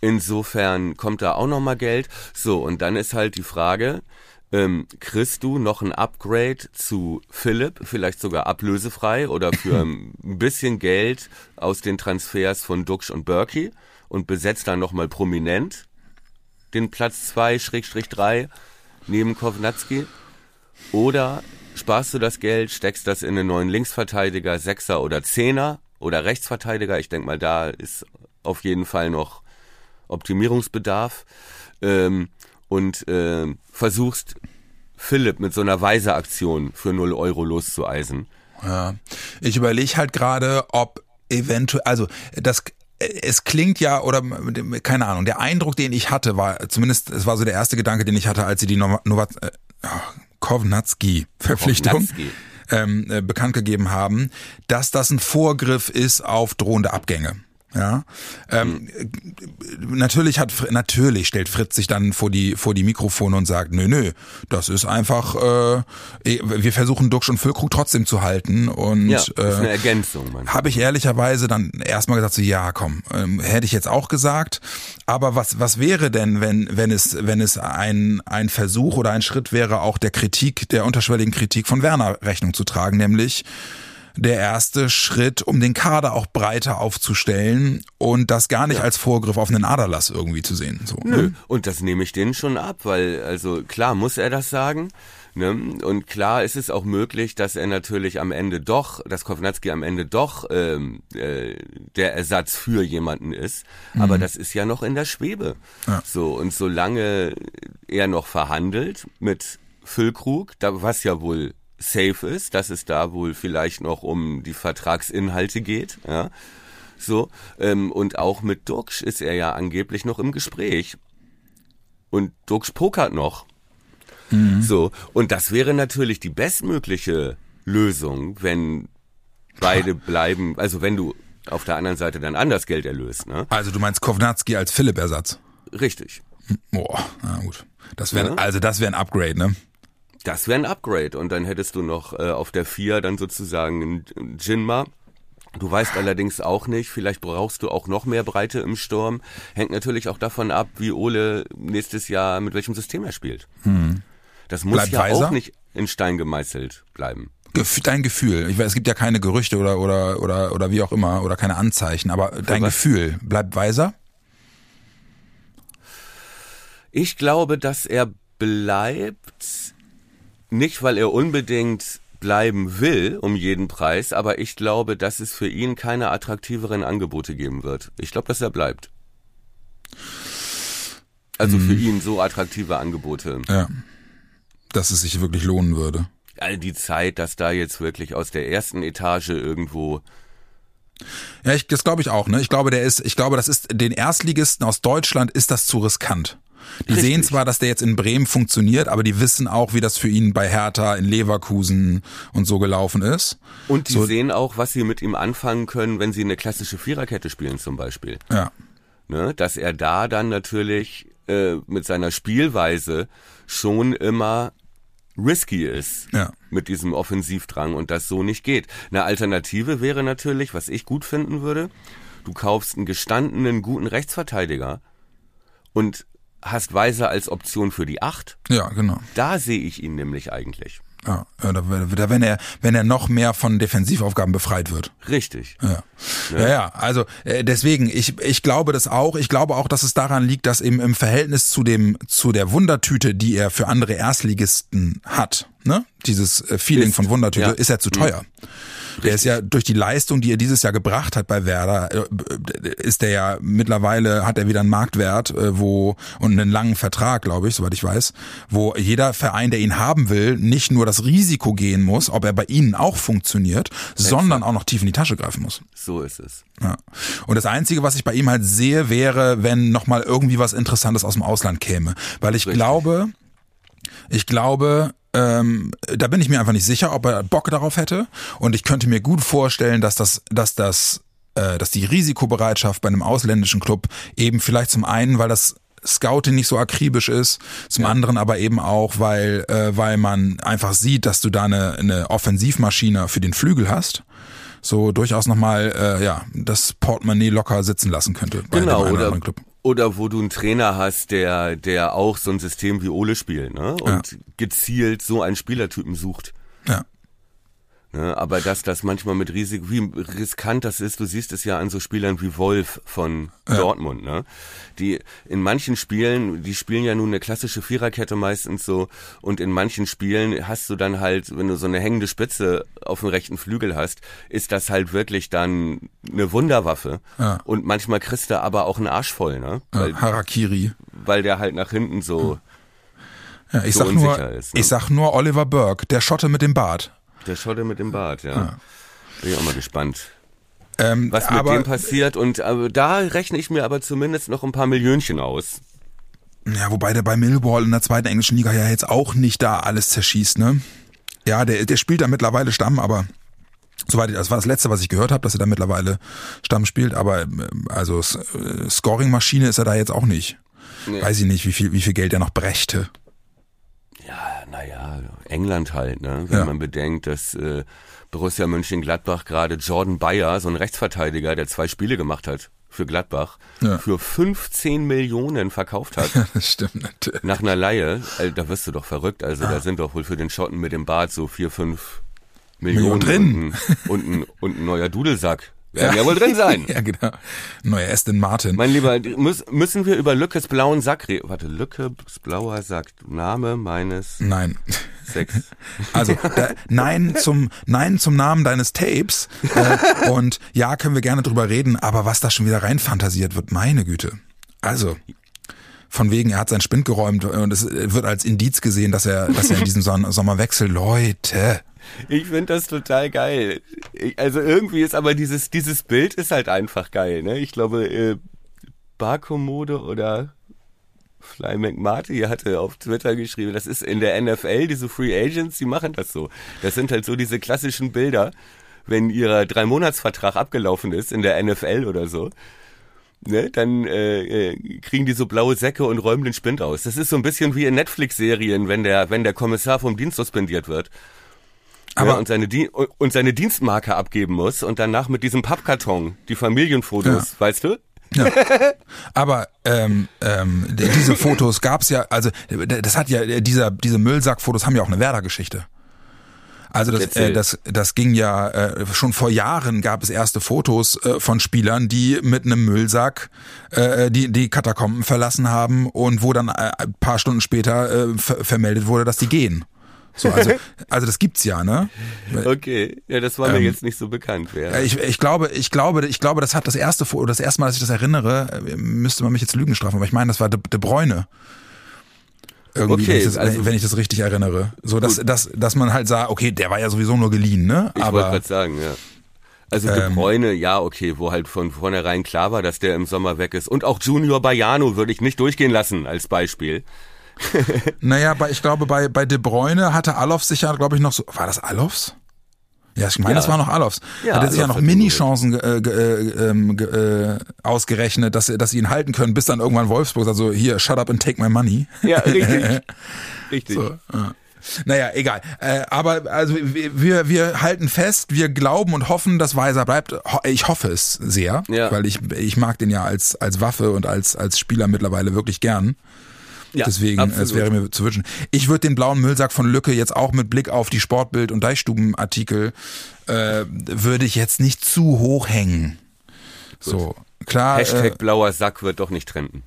Insofern kommt da auch noch mal Geld. So, und dann ist halt die Frage, ähm, kriegst du noch ein Upgrade zu Philipp, vielleicht sogar ablösefrei oder für ein bisschen Geld aus den Transfers von Duxch und Berkey und besetzt dann noch mal prominent den Platz 2 Schrägstrich 3 neben Kovnatski oder sparst du das Geld, steckst das in einen neuen Linksverteidiger, Sechser oder Zehner oder Rechtsverteidiger. Ich denke mal, da ist auf jeden Fall noch Optimierungsbedarf. Ähm, und äh, versuchst Philipp mit so einer Weise-Aktion für 0 Euro loszueisen. Ja. Ich überlege halt gerade, ob eventuell, also das es klingt ja, oder keine Ahnung, der Eindruck, den ich hatte, war, zumindest, es war so der erste Gedanke, den ich hatte, als sie die Nova, Nova, äh, Kovnatski-Verpflichtung ähm, äh, bekannt gegeben haben, dass das ein Vorgriff ist auf drohende Abgänge. Ja, ähm, mhm. natürlich hat natürlich stellt Fritz sich dann vor die vor die Mikrofone und sagt, nö nö, das ist einfach, äh, wir versuchen Duxch und Füllkrug trotzdem zu halten und ja, ist eine äh, Ergänzung. Habe ich ehrlicherweise dann erstmal gesagt so, ja komm, ähm, hätte ich jetzt auch gesagt, aber was was wäre denn, wenn wenn es wenn es ein ein Versuch oder ein Schritt wäre, auch der Kritik der unterschwelligen Kritik von Werner Rechnung zu tragen, nämlich der erste Schritt, um den Kader auch breiter aufzustellen und das gar nicht ja. als Vorgriff auf einen Aderlass irgendwie zu sehen. So, Nö. Ne? Und das nehme ich denen schon ab, weil, also klar muss er das sagen. Ne? Und klar ist es auch möglich, dass er natürlich am Ende doch, dass Kovnatski am Ende doch ähm, äh, der Ersatz für jemanden ist. Mhm. Aber das ist ja noch in der Schwebe. Ja. So, und solange er noch verhandelt mit Füllkrug, da, was ja wohl safe ist, dass es da wohl vielleicht noch um die Vertragsinhalte geht, ja. So, ähm, und auch mit Duxch ist er ja angeblich noch im Gespräch. Und Duxch pokert noch. Mhm. So, und das wäre natürlich die bestmögliche Lösung, wenn beide bleiben, also wenn du auf der anderen Seite dann anders Geld erlöst, ne? Also du meinst Kovnatski als Philipp-Ersatz? Richtig. Boah, na gut. Das wäre, ja. also das wäre ein Upgrade, ne? Das wäre ein Upgrade. Und dann hättest du noch äh, auf der 4 dann sozusagen einen Jinma. Du weißt allerdings auch nicht, vielleicht brauchst du auch noch mehr Breite im Sturm. Hängt natürlich auch davon ab, wie Ole nächstes Jahr, mit welchem System er spielt. Hm. Das muss Bleibt ja weiser? auch nicht in Stein gemeißelt bleiben. Dein Gefühl. Ich weiß, es gibt ja keine Gerüchte oder, oder, oder, oder wie auch immer, oder keine Anzeichen, aber dein Gefühl bleibt weiser? Ich glaube, dass er bleibt nicht, weil er unbedingt bleiben will um jeden Preis, aber ich glaube, dass es für ihn keine attraktiveren Angebote geben wird. Ich glaube, dass er bleibt. Also für hm. ihn so attraktive Angebote. Ja. Dass es sich wirklich lohnen würde. All die Zeit, dass da jetzt wirklich aus der ersten Etage irgendwo ja, ich, das glaube ich auch. Ne, ich glaube, der ist, ich glaube, das ist den Erstligisten aus Deutschland ist das zu riskant. Die Richtig. sehen zwar, dass der jetzt in Bremen funktioniert, aber die wissen auch, wie das für ihn bei Hertha in Leverkusen und so gelaufen ist. Und die so, sehen auch, was sie mit ihm anfangen können, wenn sie eine klassische Viererkette spielen zum Beispiel. Ja. Ne, dass er da dann natürlich äh, mit seiner Spielweise schon immer risky ist ja. mit diesem Offensivdrang und das so nicht geht. Eine Alternative wäre natürlich, was ich gut finden würde, du kaufst einen gestandenen, guten Rechtsverteidiger und hast Weiser als Option für die Acht. Ja, genau. Da sehe ich ihn nämlich eigentlich. Ja, da, wenn er wenn er noch mehr von Defensivaufgaben befreit wird. Richtig. Ja, ja, ja. ja also äh, deswegen ich ich glaube das auch. Ich glaube auch, dass es daran liegt, dass eben im Verhältnis zu dem zu der Wundertüte, die er für andere Erstligisten hat, ne, dieses äh, Feeling ist, von Wundertüte, ja. ist er zu teuer. Mhm. Der ist ja durch die Leistung, die er dieses Jahr gebracht hat bei Werder, äh, ist der ja mittlerweile hat er wieder einen Marktwert, äh, wo und einen langen Vertrag, glaube ich, soweit ich weiß, wo jeder Verein, der ihn haben will, nicht nur das Risiko gehen muss, ob er bei ihnen auch funktioniert, Exakt. sondern auch noch tief in die Tasche greifen muss. So ist es. Ja. Und das Einzige, was ich bei ihm halt sehe, wäre, wenn nochmal irgendwie was Interessantes aus dem Ausland käme. Weil ich Richtig. glaube, ich glaube, ähm, da bin ich mir einfach nicht sicher, ob er Bock darauf hätte. Und ich könnte mir gut vorstellen, dass das, dass das, äh, dass die Risikobereitschaft bei einem ausländischen Club eben vielleicht zum einen, weil das Scouting nicht so akribisch ist, zum ja. anderen aber eben auch, weil, äh, weil man einfach sieht, dass du da eine, eine Offensivmaschine für den Flügel hast so durchaus nochmal äh, ja, das Portemonnaie locker sitzen lassen könnte bei genau, oder, Club. Oder wo du einen Trainer hast, der, der auch so ein System wie Ole spielt, ne? Und ja. gezielt so einen Spielertypen sucht. Ja. Ne, aber dass das manchmal mit Risiko, wie riskant das ist, du siehst es ja an so Spielern wie Wolf von ja. Dortmund, ne? Die in manchen Spielen, die spielen ja nun eine klassische Viererkette meistens so, und in manchen Spielen hast du dann halt, wenn du so eine hängende Spitze auf dem rechten Flügel hast, ist das halt wirklich dann eine Wunderwaffe. Ja. Und manchmal kriegst du aber auch einen Arsch voll, ne? Weil, Harakiri. Weil der halt nach hinten so. Ja, ich so sag nur, ist, ne? ich sag nur Oliver Burke, der Schotte mit dem Bart. Der Schotte mit dem Bart, ja. ja. Bin ich auch mal gespannt. Ähm, was mit aber, dem passiert und aber da rechne ich mir aber zumindest noch ein paar Millionchen aus. Ja, wobei der bei Millwall in der zweiten englischen Liga ja jetzt auch nicht da alles zerschießt, ne? Ja, der, der spielt da mittlerweile Stamm, aber soweit das war das letzte, was ich gehört habe, dass er da mittlerweile Stamm spielt, aber also äh, Scoring-Maschine ist er da jetzt auch nicht. Nee. Weiß ich nicht, wie viel, wie viel Geld er noch brächte. Ja, naja, England halt, ne? Wenn ja. man bedenkt, dass äh, Borussia Mönchengladbach gerade Jordan Bayer, so ein Rechtsverteidiger, der zwei Spiele gemacht hat für Gladbach, ja. für 15 Millionen verkauft hat. Ja, das stimmt natürlich. Nach einer Laie. Also, da wirst du doch verrückt. Also da sind doch wohl für den Schotten mit dem Bart so vier, fünf Millionen, Millionen drin. Und, ein, und ein neuer Dudelsack. Werden ja. ja wohl drin sein. ja, genau. Neuer Aston Martin. Mein Lieber, müssen wir über Lückes blauen Sack reden? Warte, Lückes blauer Sack. Name meines. Nein. Sex. Also, da, nein zum, nein zum Namen deines Tapes. Äh, und ja, können wir gerne drüber reden, aber was da schon wieder reinfantasiert wird, meine Güte. Also, von wegen, er hat sein Spind geräumt und es wird als Indiz gesehen, dass er, dass er in diesem Sommer wechselt. Leute. Ich finde das total geil. Ich, also irgendwie ist aber dieses, dieses Bild ist halt einfach geil, ne? Ich glaube, äh, Barkommode oder Fly McMarty hatte auf Twitter geschrieben, das ist in der NFL, diese Free Agents, die machen das so. Das sind halt so diese klassischen Bilder, wenn ihr Drei-Monats-Vertrag abgelaufen ist in der NFL oder so. Ne, dann äh, äh, kriegen die so blaue Säcke und räumen den Spind aus. Das ist so ein bisschen wie in Netflix-Serien, wenn der, wenn der Kommissar vom Dienst suspendiert wird. Aber ja, und seine Di und seine Dienstmarke abgeben muss und danach mit diesem Pappkarton die Familienfotos, ja. weißt du? Ja. Aber ähm, ähm, diese Fotos gab's ja, also das hat ja dieser diese Müllsackfotos haben ja auch eine Werder-Geschichte. Also das, äh, das, das ging ja äh, schon vor Jahren gab es erste Fotos äh, von Spielern, die mit einem Müllsack äh, die die Katakomben verlassen haben und wo dann äh, ein paar Stunden später äh, ver vermeldet wurde, dass die gehen. So, also, also das gibt's ja, ne? Okay, ja, das war mir ähm, jetzt nicht so bekannt. Wer. Ich, ich glaube, ich glaube, ich glaube, das hat das erste, oder das erste Mal, dass ich das erinnere, äh, müsste man mich jetzt Lügen strafen, aber ich meine, das war De, De Bräune. Irgendwie, okay, wenn, ich das, also, wenn ich das richtig erinnere. So, dass, dass, dass man halt sah, okay, der war ja sowieso nur geliehen, ne? Ich wollte gerade sagen, ja. Also De ähm, Bruyne, ja, okay, wo halt von vornherein klar war, dass der im Sommer weg ist. Und auch Junior Baiano würde ich nicht durchgehen lassen als Beispiel. naja, bei, ich glaube, bei, bei De Bruyne hatte Alofs sich ja, glaube ich, noch so. War das Alofs? Ja, ich meine, ja. das war noch Alofs. Ja, hat er sich ja noch Mini-Chancen äh, äh, ähm, äh, ausgerechnet, dass, dass sie ihn halten können, bis dann irgendwann Wolfsburg sagt so, hier, shut up and take my money. Ja, richtig. richtig. So, ja. Naja, egal. Äh, aber also wir, wir halten fest, wir glauben und hoffen, dass Weiser bleibt. Ich hoffe es sehr, ja. weil ich, ich mag den ja als, als Waffe und als, als Spieler mittlerweile wirklich gern. Ja, Deswegen, absolut. es wäre mir zu wünschen. Ich würde den blauen Müllsack von Lücke jetzt auch mit Blick auf die Sportbild- und Deichstubenartikel, äh, würde ich jetzt nicht zu hoch hängen. Gut. So, klar. Hashtag äh, blauer Sack wird doch nicht trenden.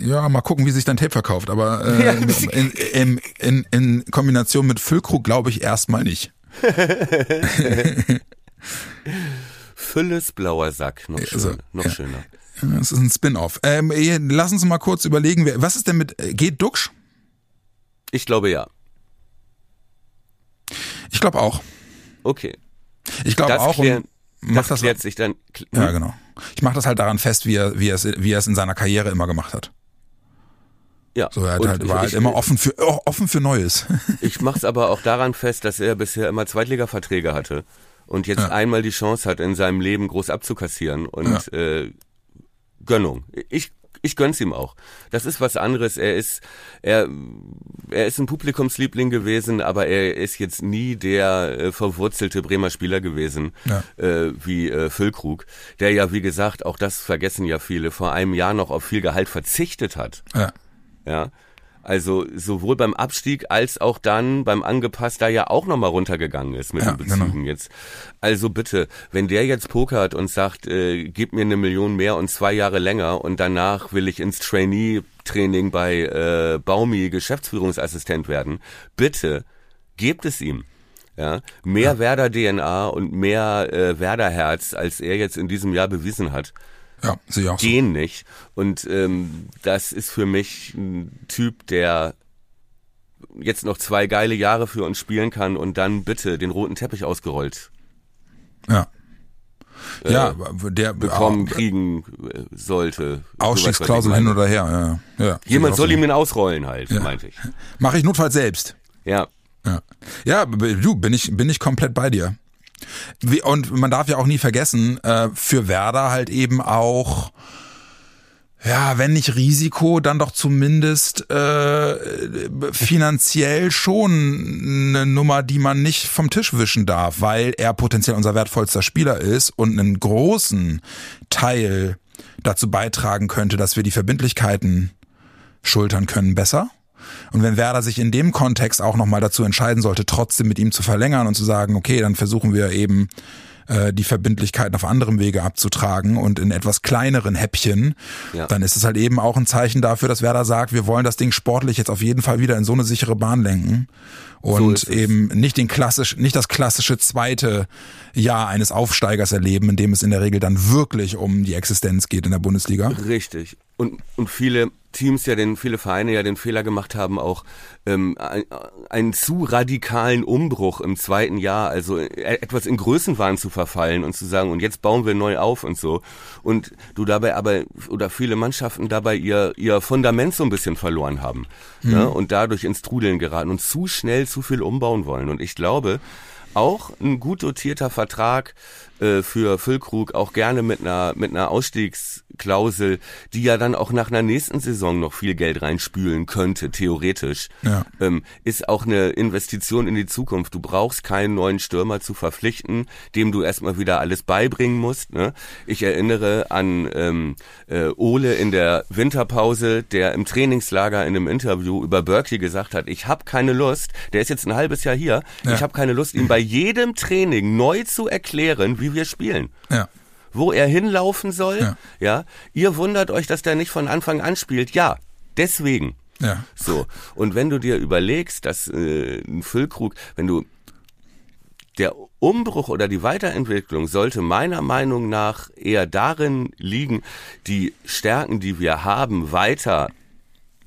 Ja, mal gucken, wie sich dein Tape verkauft. Aber äh, in, in, in, in Kombination mit Füllkrug glaube ich erstmal nicht. Fülles blauer Sack, noch, schön, also, noch ja. schöner. Das ist ein Spin-off. Ähm, lass uns mal kurz überlegen, was ist denn mit, geht Duxch? Ich glaube ja. Ich glaube auch. Okay. Ich glaube auch. Klär, das, das klärt sich dann. Ja, hm? genau. Ich mache das halt daran fest, wie er, wie, er es, wie er es in seiner Karriere immer gemacht hat. Ja. So, er hat halt, war halt immer offen für, offen für Neues. ich mache es aber auch daran fest, dass er bisher immer Zweitliga-Verträge hatte und jetzt ja. einmal die Chance hat, in seinem Leben groß abzukassieren und ja. äh, Gönnung. Ich ich gönn's ihm auch. Das ist was anderes. Er ist, er, er ist ein Publikumsliebling gewesen, aber er ist jetzt nie der äh, verwurzelte Bremer Spieler gewesen, ja. äh, wie äh, Füllkrug, der ja, wie gesagt, auch das vergessen ja viele, vor einem Jahr noch auf viel Gehalt verzichtet hat. Ja. Ja. Also sowohl beim Abstieg als auch dann beim Angepasst, da ja auch nochmal runtergegangen ist mit Ja, den Bezügen genau. jetzt. Also bitte, wenn der jetzt pokert und sagt, äh, gib mir eine Million mehr und zwei Jahre länger und danach will ich ins Trainee-Training bei äh, Baumi Geschäftsführungsassistent werden, bitte gebt es ihm. Ja, mehr Werder-DNA und mehr äh, Werder-Herz, als er jetzt in diesem Jahr bewiesen hat Ja, sehe auch so. gehen nicht. Und ähm, das ist für mich ein Typ, der jetzt noch zwei geile Jahre für uns spielen kann und dann bitte den roten Teppich ausgerollt Ja. äh, ja, der bekommen, Au- kriegen äh, sollte. Ausstiegsklausel hin oder her. Ja, ja. Jemand soll ihm den ausrollen halt, Ja. meinte ich. auch so. Mache ich notfalls selbst. Ja. Ja, ja du, bin ich, bin ich komplett bei dir. Und man darf ja auch nie vergessen, äh, für Werder halt eben auch, ja, wenn nicht Risiko, dann doch zumindest äh, finanziell schon eine Nummer, die man nicht vom Tisch wischen darf, weil er potenziell unser wertvollster Spieler ist und einen großen Teil dazu beitragen könnte, dass wir die Verbindlichkeiten schultern können besser. Und wenn Werder sich in dem Kontext auch nochmal dazu entscheiden sollte, trotzdem mit ihm zu verlängern und zu sagen, okay, dann versuchen wir eben äh, die Verbindlichkeiten auf anderem Wege abzutragen und in etwas kleineren Häppchen, Ja. dann ist es halt eben auch ein Zeichen dafür, dass Werder sagt, wir wollen das Ding sportlich jetzt auf jeden Fall wieder in so eine sichere Bahn lenken So und es. eben nicht den klassisch, nicht das klassische zweite Jahr eines Aufsteigers erleben, in dem es in der Regel dann wirklich um die Existenz geht in der Bundesliga. Richtig. Und, und viele Teams ja den, viele Vereine ja den Fehler gemacht haben, auch ähm, ein, einen zu radikalen Umbruch im zweiten Jahr, also äh, etwas in Größenwahn zu verfallen und zu sagen, und jetzt bauen wir neu auf und so. Und du dabei aber, oder viele Mannschaften dabei ihr, ihr Fundament so ein bisschen verloren haben. Ne? Und dadurch ins Trudeln geraten und zu schnell zu viel umbauen wollen. Und ich glaube, auch ein gut dotierter Vertrag äh, für Füllkrug, auch gerne mit einer mit einer Ausstiegsklausel, die ja dann auch nach einer nächsten Saison noch viel Geld reinspülen könnte, theoretisch, Ja. ähm, ist auch eine Investition in die Zukunft. Du brauchst keinen neuen Stürmer zu verpflichten, dem du erstmal wieder alles beibringen musst. Ne? Ich erinnere an ähm, äh, Ole in der Winterpause, der im Trainingslager in einem Interview über Berkeley gesagt hat, ich habe keine Lust, der ist jetzt ein halbes Jahr hier, Ja. ich habe keine Lust, ihm bei jedem Training neu zu erklären, wie wir spielen Ja. wo er hinlaufen soll. Ja. Ja. Ihr wundert euch, dass der nicht von Anfang an spielt. Ja, deswegen. Ja. So. Und wenn du dir überlegst, dass äh, ein Füllkrug, wenn du der Umbruch oder die Weiterentwicklung sollte meiner Meinung nach eher darin liegen, die Stärken, die wir haben, weiter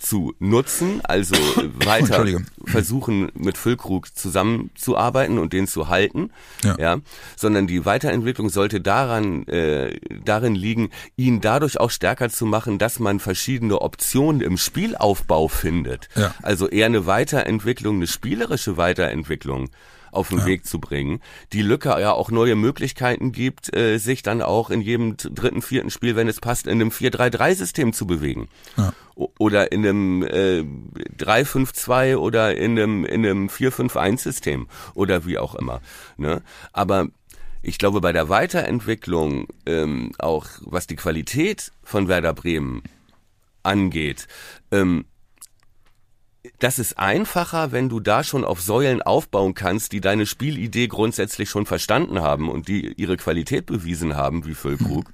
zu nutzen, also weiter versuchen mit Füllkrug zusammenzuarbeiten und den zu halten, Ja. ja, sondern die Weiterentwicklung sollte daran äh, darin liegen, ihn dadurch auch stärker zu machen, dass man verschiedene Optionen im Spielaufbau findet. Ja. Also eher eine Weiterentwicklung, eine spielerische Weiterentwicklung auf den Weg zu bringen, die Lücke ja auch neue Möglichkeiten gibt, äh, sich dann auch in jedem dritten, vierten Spiel, wenn es passt, in einem 4-3-3-System zu bewegen. Ja. Oder in einem äh, 3-5-2 oder in einem, in einem 4-5-1-System oder wie auch immer. Ne? Aber ich glaube, bei der Weiterentwicklung, ähm, auch was die Qualität von Werder Bremen angeht, ähm, das ist einfacher, wenn du da schon auf Säulen aufbauen kannst, die deine Spielidee grundsätzlich schon verstanden haben und die ihre Qualität bewiesen haben, wie Füllkrug.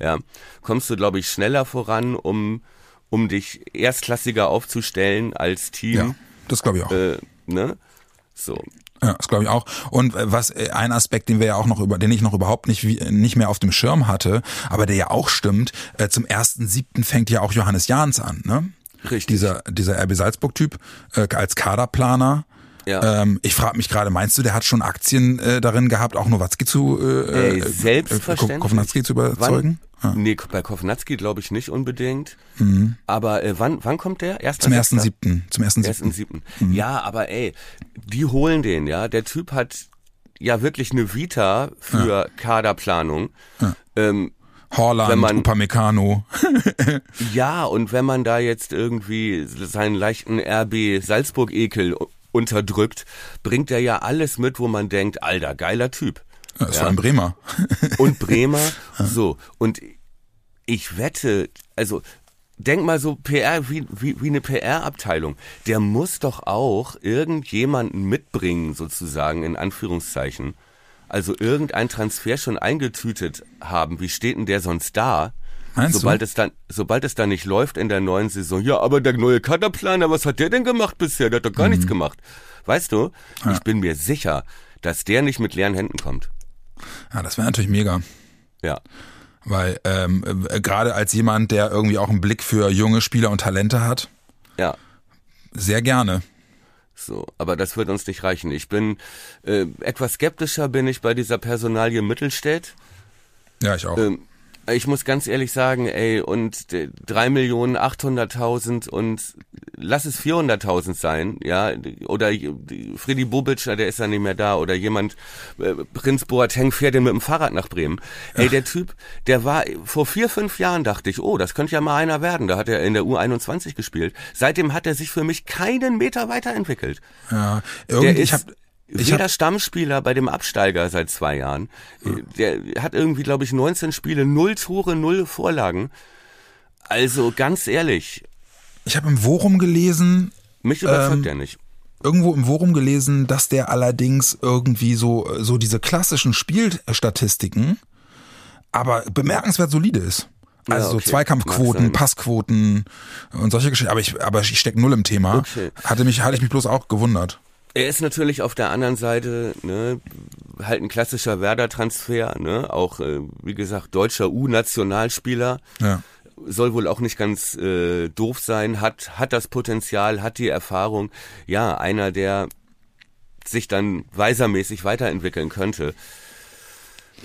Ja, kommst du, glaube ich, schneller voran, um, um dich erstklassiger aufzustellen als Team. Ja. Das glaube ich auch. Äh, ne? So. Ja, das glaube ich auch. Und äh, was äh, ein Aspekt, den wir ja auch noch über, den ich noch überhaupt nicht nicht mehr auf dem Schirm hatte, aber der ja auch stimmt. Äh, zum ersten siebten fängt ja auch Johannes Jahns an, ne? Richtig. Dieser dieser RB Salzburg Typ äh, als Kaderplaner. Ja. Ähm, ich frage mich gerade, meinst du, der hat schon Aktien äh, darin gehabt, auch Nowatzki zu äh, Ey, äh, selbstverständlich. Kownatski zu überzeugen? Wann, Nee, bei Kovnatski glaube ich nicht unbedingt. Aber äh, wann, wann kommt der? Erster Mhm. Zum ersten siebten. Zum ersten siebten. siebten. Ja, aber ey, die holen den, ja. Der Typ hat ja wirklich eine Vita für Kaderplanung. Ähm, Horland, Wenn man- Upamecano. ja, und wenn man da jetzt irgendwie seinen leichten RB Salzburg-Ekel unterdrückt, bringt er ja alles mit, wo man denkt, alter, geiler Typ. Ja, ist vor allem Bremer. und Bremer. So, und ich wette, also denk mal so PR, wie, wie, wie eine PR-Abteilung. Der muss doch auch irgendjemanden mitbringen, sozusagen, in Anführungszeichen. Also irgendein Transfer schon eingetütet haben. Wie steht denn der sonst da? Meinst sobald du? es dann, sobald es dann nicht läuft in der neuen Saison, ja, aber der neue Kaderplaner, was hat der denn gemacht bisher? Der hat doch gar Mhm. nichts gemacht. Weißt du, ich bin mir sicher, dass der nicht mit leeren Händen kommt. Ja, das wäre natürlich mega. Ja. Weil ähm, äh, gerade als jemand, der irgendwie auch einen Blick für junge Spieler und Talente hat, Ja. sehr gerne. So, aber das wird uns nicht reichen. Ich bin äh, etwas skeptischer bin ich bei dieser Personalie Mittelstädt. Ja, ich auch. Ähm, ich muss ganz ehrlich sagen, ey, und drei Millionen achthunderttausend und lass es 400.000 sein, ja, oder Freddy Bubic, der ist ja nicht mehr da, oder jemand, äh, Prinz Boateng fährt den mit dem Fahrrad nach Bremen. Ey, der Typ, der war, vor vier, fünf Jahren dachte ich, oh, das könnte ja mal einer werden, da hat er in der U21 gespielt. Seitdem hat er sich für mich keinen Meter weiterentwickelt. ja, Der irgendwie, ist ich habe ich hab, Stammspieler bei dem Absteiger seit zwei Jahren. Der hat irgendwie, glaube ich, 19 Spiele, null Tore, null Vorlagen. Also ganz ehrlich, ich hab im Forum gelesen, mich überzeugt Ähm, er nicht. irgendwo im Forum gelesen, dass der allerdings irgendwie so so diese klassischen Spielstatistiken, aber bemerkenswert solide ist. Ja, Also so okay. Mag Zweikampfquoten. Passquoten und solche Geschichten. Aber ich, aber ich steck null im Thema. Okay. Hatte mich, hatte ich mich bloß auch gewundert. Er ist natürlich auf der anderen Seite ne, halt ein klassischer Werder-Transfer, ne, auch äh, wie gesagt deutscher U-Nationalspieler. Ja. soll wohl auch nicht ganz äh, doof sein, hat, hat das Potenzial, hat die Erfahrung. Ja, einer, der sich dann weisermäßig weiterentwickeln könnte.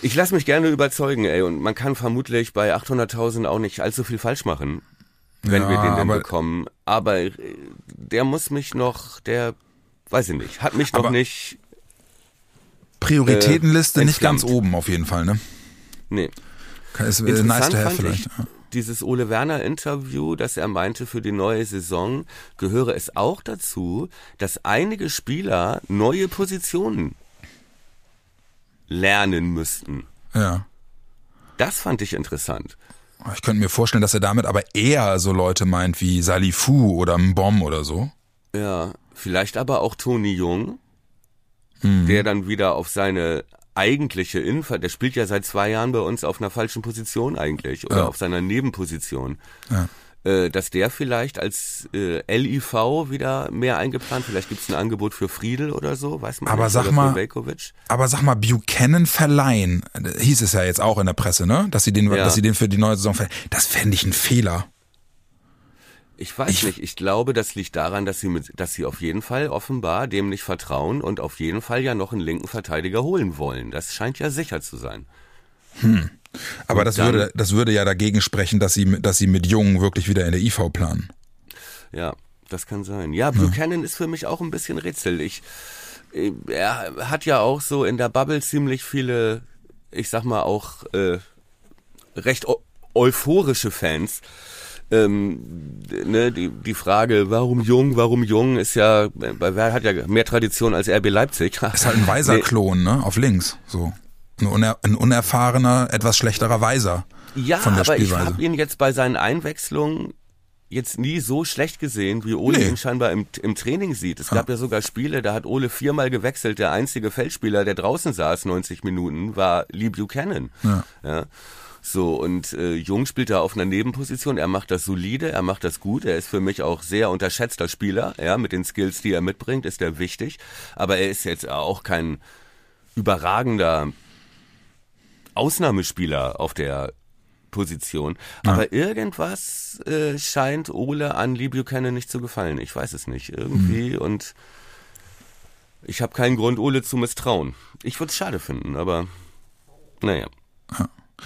Ich lasse mich gerne überzeugen, ey, und man kann vermutlich bei 800.000 auch nicht allzu viel falsch machen, wenn Ja, wir den denn aber- bekommen. Aber äh, der muss mich noch, der, weiß ich nicht, hat mich noch nicht, Prioritätenliste Äh, nicht ganz oben auf jeden Fall, ne? nee. Ist äh, Interessant nice to have fand vielleicht. ich dieses Ole Werner Interview, dass er meinte, für die neue Saison gehöre es auch dazu, dass einige Spieler neue Positionen lernen müssten. Ja. Das fand ich interessant. Ich könnte mir vorstellen, dass er damit aber eher so Leute meint wie Salifu oder Mbom oder so. Ja, vielleicht aber auch Toni Jung, Mhm. der dann wieder auf seine eigentliche Infa, der spielt ja seit zwei Jahren bei uns auf einer falschen Position eigentlich oder Ja. auf seiner Nebenposition. Ja. Äh, dass der vielleicht als äh, LIV wieder mehr eingeplant, vielleicht gibt's ein Angebot für Friedel oder so, weiß man Aber nicht, sag mal-. Aber sag mal, Buchanan verleihen, hieß es ja jetzt auch in der Presse, ne? Dass sie den, Ja. dass sie den für die neue Saison verleihen. Das fände ich ein Fehler. Ich weiß Ich- nicht, ich glaube, das liegt daran, dass sie mit, dass sie auf jeden Fall offenbar dem nicht vertrauen und auf jeden Fall ja noch einen linken Verteidiger holen wollen. Das scheint ja sicher zu sein. Aber Und das dann- würde, das würde ja dagegen sprechen, dass sie, mit- dass sie mit Jungen wirklich wieder in der IV planen. Ja, das kann sein. Ja, Buchanan ist für mich auch ein bisschen Rätsel. Ich, äh, er hat ja auch so in der Bubble ziemlich viele, ich sag mal auch äh, recht eu euphorische Fans. Ähm, ne, die, die Frage, warum jung, warum jung, ist ja, bei Werder hat ja mehr Tradition als RB Leipzig. Ist halt ein weiser. Klon, ne? Auf links, so. Ein, uner, ein unerfahrener, etwas schlechterer Weiser. Ja, von der aber ich habe ihn jetzt bei seinen Einwechslungen jetzt nie so schlecht gesehen, wie Ole Nee. ihn scheinbar im, im Training sieht. Es gab ja sogar Spiele, da hat Ole viermal gewechselt. Der einzige Feldspieler, der draußen saß 90 Minuten, war Lee Buchanan. Ja. Ja. So, und äh, Jung spielt da auf einer Nebenposition. Er macht das solide, er macht das gut. Er ist für mich auch sehr unterschätzter Spieler. Ja, mit den Skills, die er mitbringt, ist er wichtig. Aber er ist jetzt auch kein überragender Ausnahmespieler auf der Position. Aber irgendwas äh, scheint Ole an Lee Buchanan nicht zu gefallen. Ich weiß es nicht. Irgendwie und ich habe keinen Grund, Ole zu misstrauen. Ich würde es schade finden, aber naja.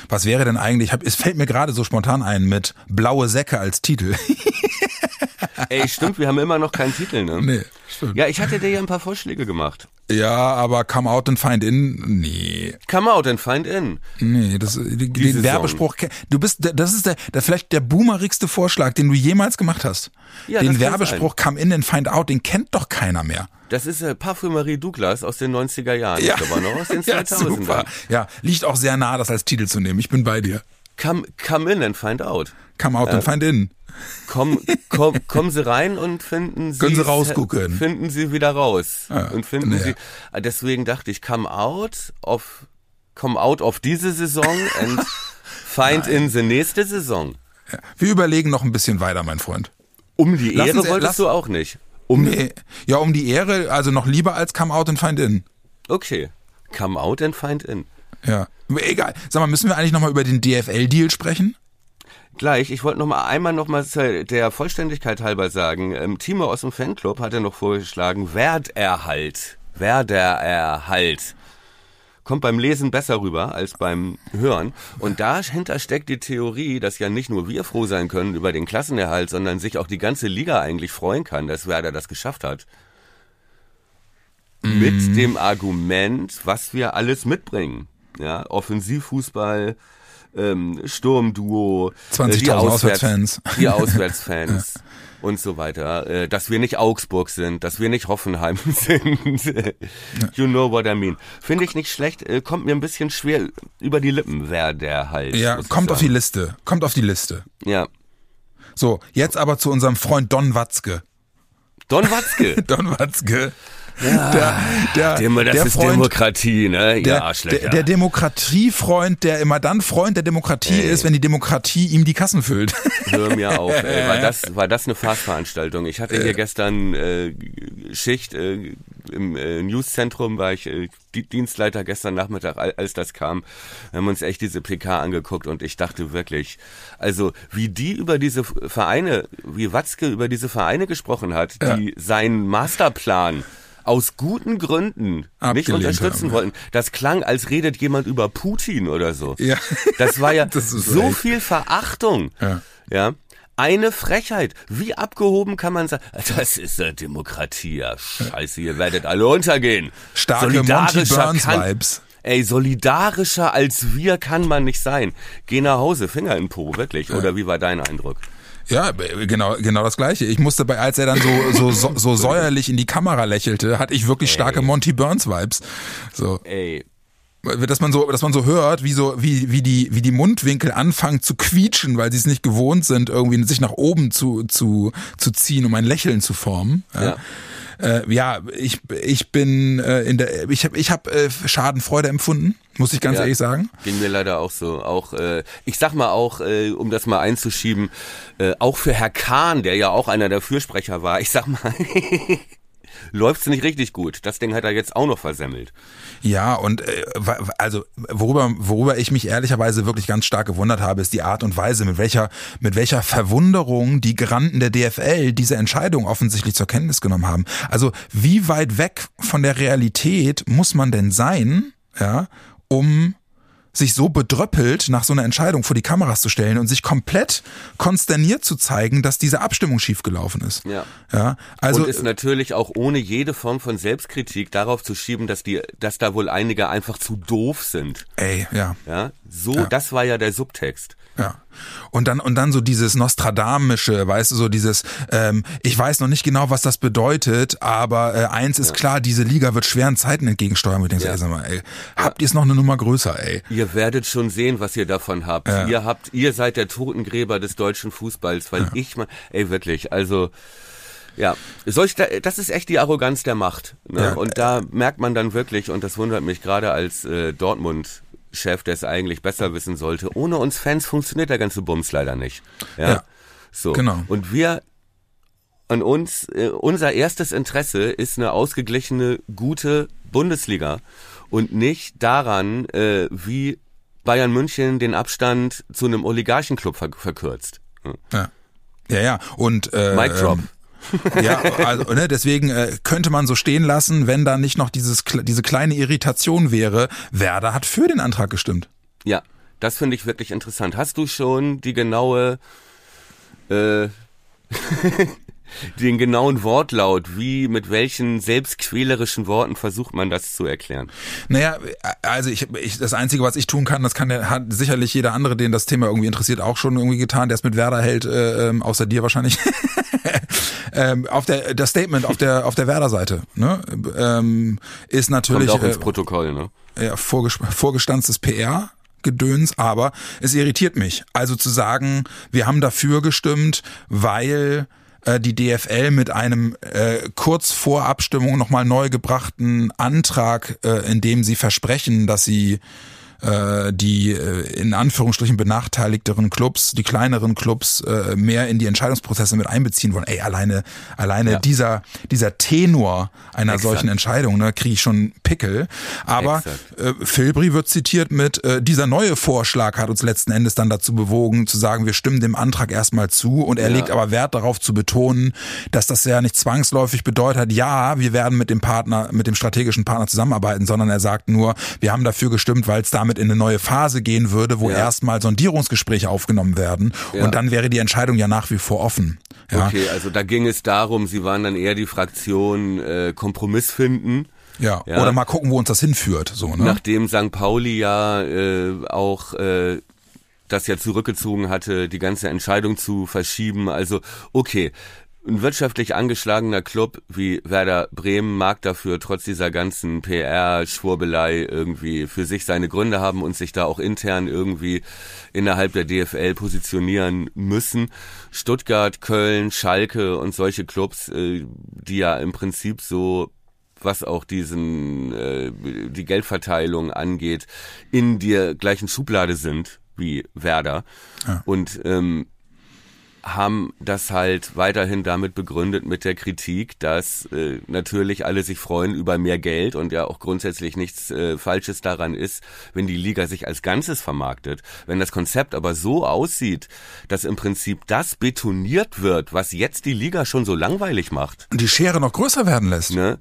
Was wäre denn eigentlich, hab, es fällt mir gerade so spontan ein mit Blaue Säcke als Titel. Ey, stimmt, wir haben immer noch keinen Titel, ne? nee, stimmt. Ja, ich hatte dir ja ein paar Vorschläge gemacht. Ja, aber Come Out and Find In, nee, Come out and find in. nee, das, die, den. Werbespruch, du bist, das ist der, der vielleicht der boomerigste Vorschlag, den du jemals gemacht hast. Ja, den Werbespruch Come In and Find Out, den kennt doch keiner mehr. Das ist äh, Parfümerie Douglas aus den 90er Jahren. Ja. aber noch aus den Ja, 2000ern. super. Ja, liegt auch sehr nah, das als Titel zu nehmen. Ich bin bei dir. Come, come in and find out. Come out and find in. Komm, komm, kommen Sie rein und finden Sie Können Sie rausgucken. Finden Sie wieder raus Ja, und finden nee. Sie. Deswegen dachte ich, come out of, come out of diese Saison and find in the nächste Saison. Ja. Wir überlegen noch ein bisschen weiter, mein Freund. Um die Ehre Sie- wolltest lass- du auch nicht. Um, Nee. Ja, um die Ehre, also noch lieber als come out and find in. okay, come out and find in. Ja. Egal. Sag mal, müssen wir eigentlich nochmal über den DFL-Deal sprechen? Gleich, ich wollte noch mal einmal noch mal zur- der Vollständigkeit halber sagen, ähm, Timo aus dem Fanclub hatte noch vorgeschlagen, Werderhalt. Werdererhalt. Kommt beim Lesen besser rüber als beim Hören. Und dahinter steckt die Theorie, dass ja nicht nur wir froh sein können über den Klassenerhalt, sondern sich auch die ganze Liga eigentlich freuen kann, dass Werder das geschafft hat. Mit dem Argument, was wir alles mitbringen. Ja, Offensivfußball, ähm, Sturmduo, äh, 20.000 die Auswärts- Auswärtsfans. die Auswärtsfans und so weiter, äh, dass wir nicht Augsburg sind, dass wir nicht Hoffenheim sind. you know what I mean. Finde ich nicht schlecht, äh, kommt mir ein bisschen schwer über die Lippen, wer der halt. Ja, kommt auf die. Liste. Kommt auf die Liste. Ja. So, jetzt aber zu unserem Freund Don Watzke. Don Watzke. Don Watzke. Der, der, Demo, das der ist Freund, Demokratie, ne? der, ja, Arschlöcher. der, der Demokratiefreund, der immer dann Freund der Demokratie Ey. ist, wenn die Demokratie ihm die Kassen füllt. Hör mir auf, ey. War das, war das eine Farce-Veranstaltung? Ich hatte hier gestern äh, Schicht äh, im äh, Newszentrum, war ich äh, Di- Dienstleiter gestern Nachmittag, al- als das kam. Wir haben uns echt diese PK angeguckt und ich dachte wirklich, also wie die über diese Vereine, wie Watzke über diese Vereine gesprochen hat, die seinen Masterplan aus guten Gründen nicht Abgelehnt unterstützen haben. wollten. Das klang, als redet jemand über Putin oder so. Ja. Das war ja Das so echt. viel Verachtung. Ja. Ja. Eine Frechheit. Wie abgehoben kann man sagen? Das ist eine Demokratie. Ja, scheiße, ihr werdet alle untergehen. Starke Monty Solidarischer Burns kann- Vibes. Ey, solidarischer als wir kann man nicht sein. Geh nach Hause, Finger in den Po, wirklich. Oder wie war dein Eindruck? Ja, genau, genau das Gleiche. Ich musste bei, als er dann so, so, so, säuerlich in die Kamera lächelte, hatte ich wirklich starke Monty Burns Vibes. So. Ey, dass man so, dass man so hört, wie so, wie, wie die, wie die Mundwinkel anfangen zu quietschen, weil sie es nicht gewohnt sind, irgendwie sich nach oben zu, zu, zu ziehen, um ein Lächeln zu formen. Ja. Äh, ja, ich, ich bin äh, in der, ich habe, ich habe äh, Schadenfreude empfunden, muss ich ganz Ja. ehrlich sagen. Ging mir leider auch so. Auch, äh, ich sag mal auch, äh, um das mal einzuschieben, äh, auch für Herr Kahn, der ja auch einer der Fürsprecher war, ich sag mal, läuft's nicht richtig gut. Das Ding hat er jetzt auch noch versemmelt. Ja, und äh, also worüber, worüber ich mich ehrlicherweise wirklich ganz stark gewundert habe, ist die Art und Weise, mit welcher, mit welcher Verwunderung die Granden der DFL diese Entscheidung offensichtlich zur Kenntnis genommen haben. Also wie weit weg von der Realität muss man denn sein, ja, um sich so bedröppelt nach so einer Entscheidung vor die Kameras zu stellen und sich komplett konsterniert zu zeigen, dass diese Abstimmung schiefgelaufen ist. Ja. Ja, also und ist natürlich auch ohne jede Form von Selbstkritik darauf zu schieben, dass die, dass da wohl einige einfach zu doof sind. ey, ja. Ja, so, das war ja der Subtext. Ja. Und dann, und dann so dieses Nostradamische, weißt du, so dieses, ähm, ich weiß noch nicht genau, was das bedeutet, aber äh, eins ist klar, diese Liga wird schweren Zeiten entgegensteuern. Und ich denke, Ja. mal, ey, habt ihr es noch eine Nummer größer, ey? Ihr werdet schon sehen, was ihr davon habt. Ihr habt, ihr seid der Totengräber des deutschen Fußballs, weil ich mal, ey, wirklich, also, ja, solch, das ist echt die Arroganz der Macht. Ne? Ja. Und da merkt man dann wirklich, und das wundert mich gerade als äh, Dortmund-Chef, der es eigentlich besser wissen sollte, ohne uns Fans funktioniert der ganze Bums leider nicht. Ja. Ja. So. Genau. Und wir an uns, äh, unser erstes Interesse ist eine ausgeglichene, gute Bundesliga und nicht daran, äh, wie Bayern München den Abstand zu einem Oligarchenclub ver verkürzt. Hm. Ja. Ja, ja. Und äh, Mic drop. ähm, ja, also ne, deswegen äh, könnte man so stehen lassen, wenn da nicht noch dieses diese kleine Irritation wäre. Werder hat für den Antrag gestimmt. Ja, das finde ich wirklich interessant. Hast du schon die genaue, äh, den genauen Wortlaut, wie, mit welchen selbstquälerischen Worten versucht man das zu erklären? Naja, also ich, ich das Einzige, was ich tun kann, das kann der, hat sicherlich jeder andere, den das Thema irgendwie interessiert, auch schon irgendwie getan, der es mit Werder hält, äh, ähm, außer dir wahrscheinlich. ähm, auf der das Statement auf der auf der Werder-Seite ne, ähm, ist Kommt natürlich auch ins äh, Protokoll, ne? ja, vorges vorgestanztes PR. Gedöns, aber es irritiert mich. Also zu sagen, wir haben dafür gestimmt, weil äh, die DFL mit einem äh, kurz vor Abstimmung nochmal neu gebrachten Antrag, äh, in dem sie versprechen, dass sie äh, die äh, in Anführungsstrichen benachteiligteren Clubs, die kleineren Clubs äh, mehr in die Entscheidungsprozesse mit einbeziehen wollen. Ey, alleine alleine ja. dieser dieser Tenor einer Exakt. solchen Entscheidung, ne, kriege ich schon Pickel. Aber äh, Filbri wird zitiert mit äh, dieser neue Vorschlag hat uns letzten Endes dann dazu bewogen zu sagen, wir stimmen dem Antrag erstmal zu und er ja. legt aber Wert darauf zu betonen, dass das ja nicht zwangsläufig bedeutet, ja, wir werden mit dem Partner, mit dem strategischen Partner zusammenarbeiten, sondern er sagt nur, wir haben dafür gestimmt, weil es damit damit in eine neue Phase gehen würde, wo ja. erstmal Sondierungsgespräche aufgenommen werden ja. und dann wäre die Entscheidung ja nach wie vor offen. Ja. Okay, also da ging es darum, sie waren dann eher die Fraktion äh, Kompromiss finden. Ja, ja, oder mal gucken, wo uns das hinführt. So, ne? Nachdem St. Pauli ja äh, auch äh, das ja zurückgezogen hatte, die ganze Entscheidung zu verschieben. Also okay, ein wirtschaftlich angeschlagener Club wie Werder Bremen mag dafür trotz dieser ganzen PR-Schwurbelei irgendwie für sich seine Gründe haben und sich da auch intern irgendwie innerhalb der DFL positionieren müssen. Stuttgart, Köln, Schalke und solche Clubs, äh, die ja im Prinzip so was auch diesen äh, die Geldverteilung angeht, in der gleichen Schublade sind wie Werder. Ja. Und ähm, haben das halt weiterhin damit begründet mit der Kritik, dass äh, natürlich alle sich freuen über mehr Geld und ja auch grundsätzlich nichts äh, Falsches daran ist, wenn die Liga sich als Ganzes vermarktet. Wenn das Konzept aber so aussieht, dass im Prinzip das betoniert wird, was jetzt die Liga schon so langweilig macht. Und die Schere noch größer werden lässt. Ne?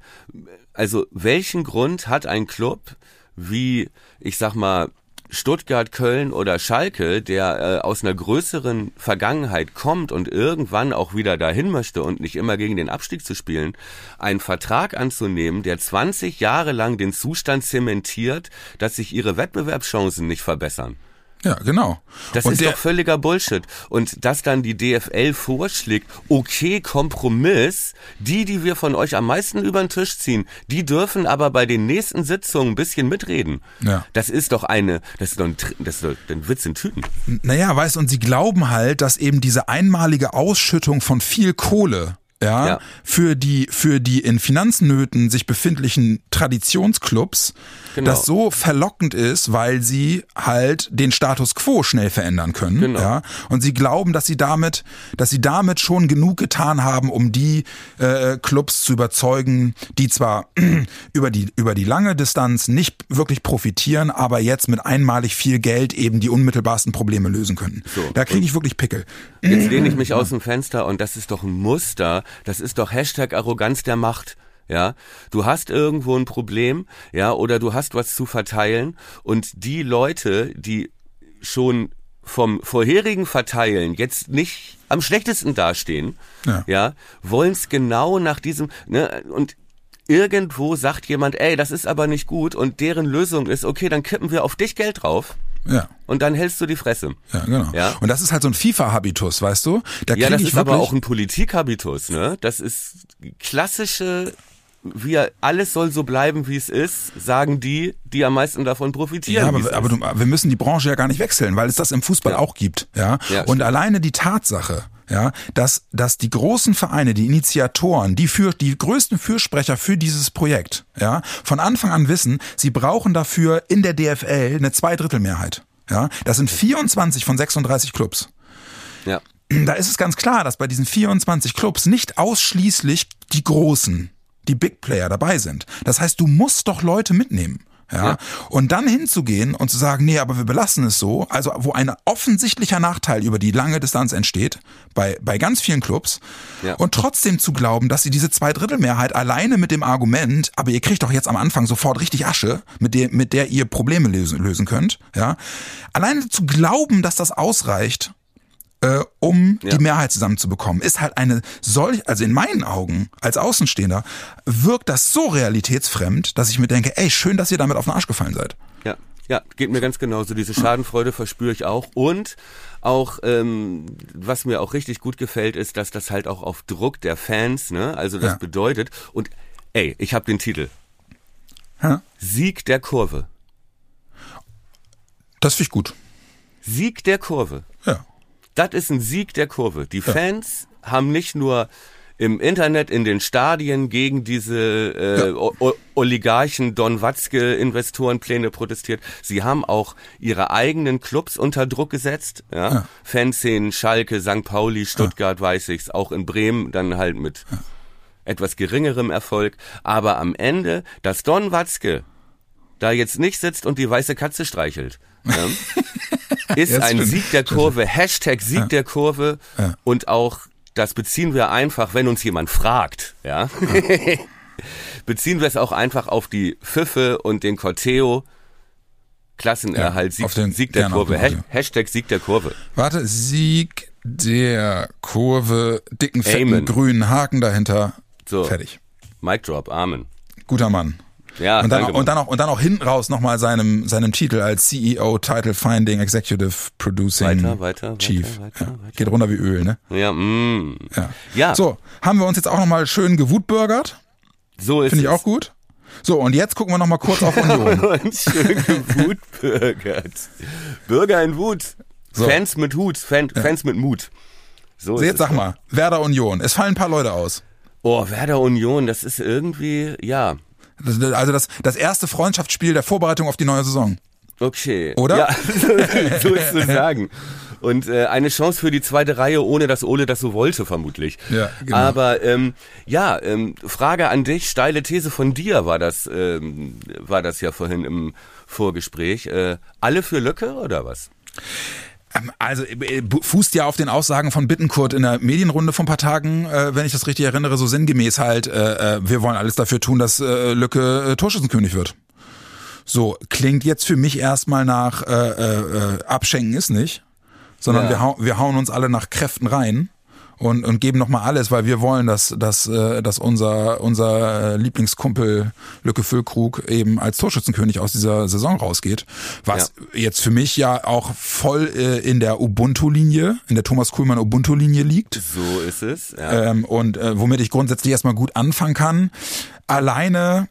Also welchen Grund hat ein Club wie, ich sag mal, Stuttgart, Köln oder Schalke, der äh, aus einer größeren Vergangenheit kommt und irgendwann auch wieder dahin möchte und nicht immer gegen den Abstieg zu spielen, einen Vertrag anzunehmen, der 20 Jahre lang den Zustand zementiert, dass sich ihre Wettbewerbschancen nicht verbessern. Ja, genau. Das und ist doch völliger Bullshit. Und dass dann die DFL vorschlägt, okay, Kompromiss, die, die wir von euch am meisten über den Tisch ziehen, die dürfen aber bei den nächsten Sitzungen ein bisschen mitreden. Ja. Das ist doch eine, das ist doch ein, das ist doch ein Witz in Tüten. Naja, weißt, und sie glauben halt, dass eben diese einmalige Ausschüttung von viel Kohle ja, ja, für die für die in Finanznöten sich befindlichen Traditionsclubs genau. das so verlockend ist, weil sie halt den Status quo schnell verändern können, genau. ja, und sie glauben, dass sie damit, dass sie damit schon genug getan haben, um die äh, Clubs zu überzeugen, die zwar über die über die lange Distanz nicht wirklich profitieren, aber jetzt mit einmalig viel Geld eben die unmittelbarsten Probleme lösen können. So, da kriege ich wirklich Pickel. Jetzt lehne ich mich aus dem Fenster und das ist doch ein Muster das ist doch Hashtag Arroganz der Macht. Ja, du hast irgendwo ein Problem, ja, oder du hast was zu verteilen und die Leute, die schon vom vorherigen Verteilen jetzt nicht am schlechtesten dastehen, ja, ja wollen es genau nach diesem, ne, und irgendwo sagt jemand, ey, das ist aber nicht gut und deren Lösung ist, okay, dann kippen wir auf dich Geld drauf. Ja. Und dann hältst du die Fresse. Ja, genau. Ja? Und das ist halt so ein FIFA-Habitus, weißt du? Da ja, das ist aber auch ein Politik-Habitus, ne? Das ist klassische wir alles soll so bleiben, wie es ist, sagen die, die am meisten davon profitieren. Ja, aber, aber du, wir müssen die Branche ja gar nicht wechseln, weil es das im Fußball ja. auch gibt. Ja. ja und alleine die Tatsache, ja, dass, dass die großen Vereine, die Initiatoren, die für, die größten Fürsprecher für dieses Projekt, ja, von Anfang an wissen, sie brauchen dafür in der DFL eine Zweidrittelmehrheit. Ja, das sind 24 von 36 Clubs. Ja. Da ist es ganz klar, dass bei diesen 24 Clubs nicht ausschließlich die großen, die Big Player dabei sind. Das heißt, du musst doch Leute mitnehmen. Ja? ja? Und dann hinzugehen und zu sagen, nee, aber wir belassen es so, also wo ein offensichtlicher Nachteil über die lange Distanz entsteht, bei, bei ganz vielen Clubs, ja. und trotzdem zu glauben, dass sie diese Zweidrittelmehrheit alleine mit dem Argument, aber ihr kriegt doch jetzt am Anfang sofort richtig Asche, mit der, mit der ihr Probleme lösen, lösen könnt, ja, alleine zu glauben, dass das ausreicht, äh, um ja. die Mehrheit zusammenzubekommen. Ist halt eine solch, also in meinen Augen als Außenstehender, wirkt das so realitätsfremd, dass ich mir denke, ey, schön, dass ihr damit auf den Arsch gefallen seid. Ja, ja, geht mir ganz genauso. Diese Schadenfreude verspüre ich auch. Und auch, ähm, was mir auch richtig gut gefällt, ist, dass das halt auch auf Druck der Fans, ne, also das ja. bedeutet, und ey, ich habe den Titel. Hä? Sieg der Kurve. Das finde ich gut. Sieg der Kurve. Ja. Das ist ein Sieg der Kurve. Die Fans haben nicht nur im Internet, in den Stadien gegen diese äh, Ja. Oligarchen, Don Watzke Investorenpläne protestiert. Sie haben auch ihre eigenen Clubs unter Druck gesetzt. Ja? Ja. Fanszenen, Schalke, St. Pauli, Stuttgart, weiß ich's, auch in Bremen dann halt mit etwas geringerem Erfolg. Aber am Ende, dass Don Watzke da jetzt nicht sitzt und die weiße Katze streichelt. Ja? Ist Ja, ein stimmt. Sieg der Kurve, Hashtag Sieg der Kurve Ja. und auch, das beziehen wir einfach, wenn uns jemand fragt, ja, beziehen wir es auch einfach auf die Pfiffe und den Corteo, Klassenerhalt, Ja, Sieg, auf den- Sieg der Kurve, Hashtag Sieg der Kurve. Warte, Sieg der Kurve, dicken, fetten, Amen. grünen Haken dahinter. So. Fertig. Mic Drop, Amen. Guter Mann. Ja, und, dann, danke. und dann auch und dann auch hinten raus nochmal seinem seinem Titel als CEO Title Finding Executive Producing Weiter, weiter, Chief. weiter, weiter, ja. weiter. Geht runter wie Öl, ne? ja, mm. Ja. Ja. So, haben wir uns jetzt auch nochmal schön gewutbürgert. so ist Finde ich es. auch gut. So, und jetzt gucken wir nochmal kurz auf Union. Schön gewutbürgert. Bürger in Wut. So. Fans mit Hut, Fan, Fans mit Mut. So, So, jetzt sag mal, Werder Union. Es fallen ein paar Leute aus. Oh, Werder Union, das ist irgendwie, ja, Also das, das erste Freundschaftsspiel der Vorbereitung auf die neue Saison. okay. Oder? Ja, so ist zu sagen. Und äh, eine Chance für die zweite Reihe, ohne dass Ole das so wollte, vermutlich. Ja, genau. Aber ähm, ja, ähm, Frage an dich, steile These von dir war das, ähm, war das ja vorhin im Vorgespräch. Äh, alle für Lücke oder was? Ähm, Also äh, bu- fußt ja auf den Aussagen von Bittenkurt in der Medienrunde vor ein paar Tagen, äh, wenn ich das richtig erinnere, so sinngemäß halt, äh, äh, wir wollen alles dafür tun, dass äh, Lücke äh, Torschützenkönig wird. So, klingt jetzt für mich erstmal nach äh, äh, äh, Abschenken ist nicht, sondern Ja. wir, hau wir hauen uns alle nach Kräften rein und, und geben nochmal alles, weil wir wollen, dass, dass, äh, dass unser, unser äh, Lieblingskumpel Lücke Füllkrug eben als Torschützenkönig aus dieser Saison rausgeht. Was jetzt für mich ja auch voll äh, in der Ubuntu-Linie, in der Thomas Kuhlmann Ubuntu-Linie liegt. So ist es. Ja. Ähm, und äh, womit ich grundsätzlich erstmal gut anfangen kann. Alleine,